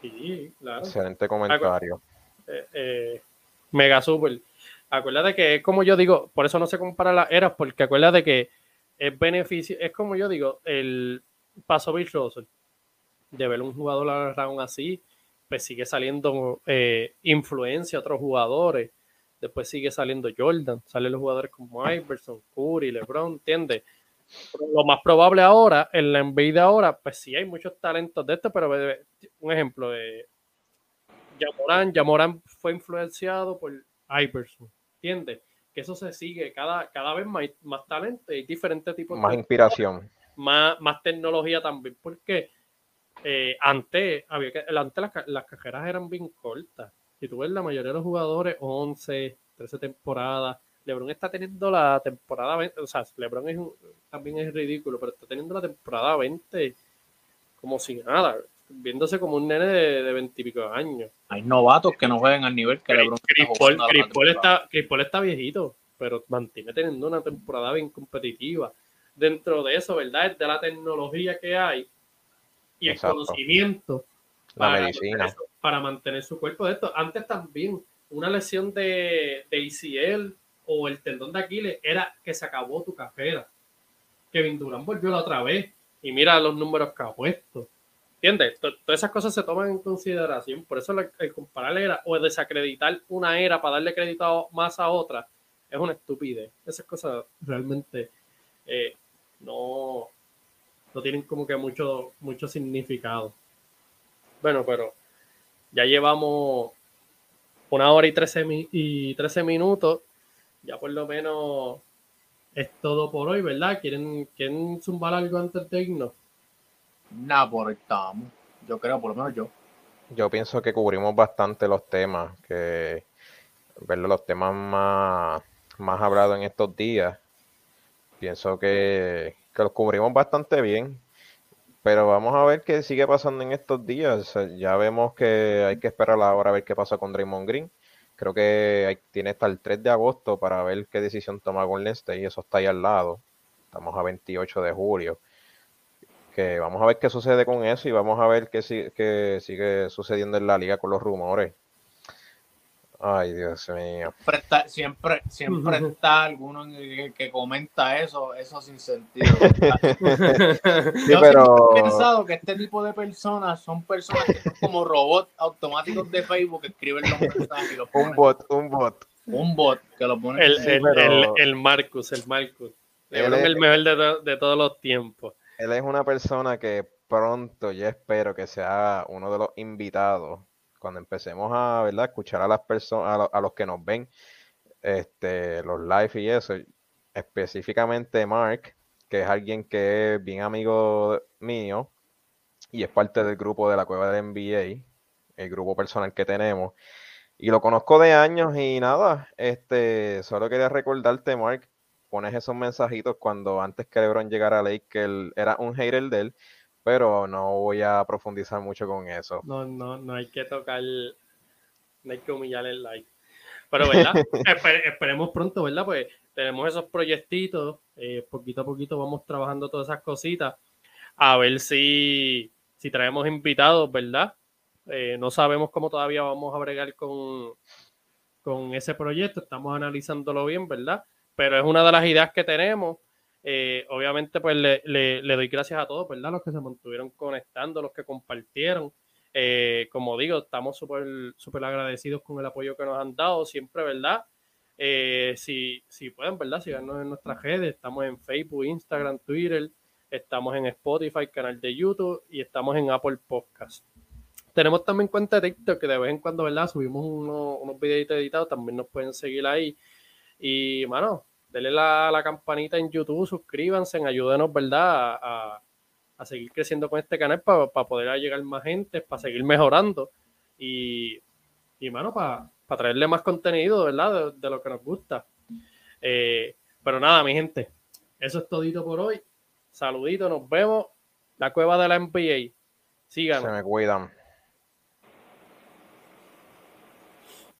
Sí, claro. Excelente comentario. Eh, eh, mega super. Acuérdate que es como yo digo, por eso no se compara las eras, porque acuérdate que es beneficio, es como yo digo, el paso Bill Russell, de ver un jugador round así, pues sigue saliendo eh, influencia a otros jugadores, después sigue saliendo Jordan, salen los jugadores como Iverson, Curry, LeBron, ¿entiendes? Lo más probable ahora, en la NBA de ahora, pues sí hay muchos talentos de esto, pero un ejemplo de Yamoran, Yamoran fue influenciado por Iverson, ¿entiendes? Que eso se sigue cada, cada vez más, más talento y diferentes tipos más inspiración. Más, más tecnología también, porque eh, antes, había que, antes las, las cajeras eran bien cortas. Si tú ves la mayoría de los jugadores, 11, 13 temporadas, LeBron está teniendo la temporada 20, o sea, LeBron es también es ridículo, pero está teniendo la temporada 20 como si nada, viéndose como un nene de, 20 y pico años. Hay novatos que no juegan al nivel que LeBron está, Chris está, viejito, pero mantiene teniendo una temporada bien competitiva. Dentro de eso, ¿verdad? Es de la tecnología que hay y el conocimiento la medicina. Para mantener su cuerpo de esto. Antes también, una lesión de, de ICL o el tendón de Aquiles era que se acabó tu carrera. Kevin Durant volvió la otra vez y mira los números que ha puesto. ¿Entiendes? Todas esas cosas se toman en consideración. Por eso el comparar era o desacreditar una era para darle crédito más a otra es una estupidez. Esas cosas realmente eh, no, no tienen como que mucho, mucho significado. Bueno, pero ya llevamos una hora y trece, y 13 minutos ya por lo menos es todo por hoy, ¿verdad? ¿Quieren, ¿quieren zumbar algo antes de irnos? Nada, por estamos. Yo creo, por lo menos yo. Yo pienso que cubrimos bastante los temas, que ¿verdad? los temas más, más hablados en estos días. Pienso que, que los cubrimos bastante bien. Pero vamos a ver qué sigue pasando en estos días. Ya vemos que hay que esperar ahora a ver qué pasa con Draymond Green creo que tiene hasta el 3 de agosto para ver qué decisión toma Golden State y eso está ahí al lado. Estamos a 28 de julio. Que vamos a ver qué sucede con eso y vamos a ver qué, qué sigue sucediendo en la liga con los rumores. Ay, Dios mío. Siempre, siempre, está alguno que, comenta eso, eso sin sentido. Yo pero... he pensado que este tipo de personas son personas que son como robots automáticos de Facebook que escriben los mensajes y los Un bot, un bot. Un bot que lo pone. El, el, el, Marcus, el Marcus. Él es el mejor de, de todos los tiempos. Él es una persona que pronto, yo espero que sea uno de los invitados cuando empecemos a, ¿verdad? escuchar a las personas, a, los que nos ven, este, los live y eso, específicamente Mark, que es alguien que es bien amigo mío y es parte del grupo de la cueva de NBA, el grupo personal que tenemos. Y lo conozco de años y nada, este, solo quería recordarte, Mark, pones esos mensajitos cuando antes que LeBron llegara a Lake, que él era un hater de él, pero no voy a profundizar mucho con eso. No, no, no hay que tocar, no hay que humillar el like. Pero, ¿verdad? esperemos pronto, ¿verdad? Pues tenemos esos proyectitos, eh, poquito a poquito vamos trabajando todas esas cositas, a ver si, si traemos invitados, ¿verdad? Eh, no sabemos cómo todavía vamos a bregar con, con ese proyecto, estamos analizándolo bien, ¿verdad? Pero es una de las ideas que tenemos. Eh, obviamente, pues le, doy gracias a todos, ¿verdad? Los que se mantuvieron conectando, los que compartieron. Eh, como digo, estamos súper super agradecidos con el apoyo que nos han dado siempre, ¿verdad? Eh, si, si pueden, ¿verdad? Síganos en nuestras redes. Estamos en Facebook, Instagram, Twitter. Estamos en Spotify, canal de YouTube y estamos en Apple Podcast. Tenemos también cuenta de TikTok que de vez en cuando, ¿verdad? Subimos unos, unos videitos editados. También nos pueden seguir ahí. Y, mano, denle la, la, campanita en YouTube, suscríbanse, ayúdenos, ¿verdad? A, seguir creciendo con este canal para poder llegar más gente, para seguir mejorando y, y mano, para traerle más contenido, ¿verdad? De, lo que nos gusta. Eh, pero nada, mi gente, eso es todito por hoy. Saludito, nos vemos. La cueva de la NBA. Síganos. Se me cuidan.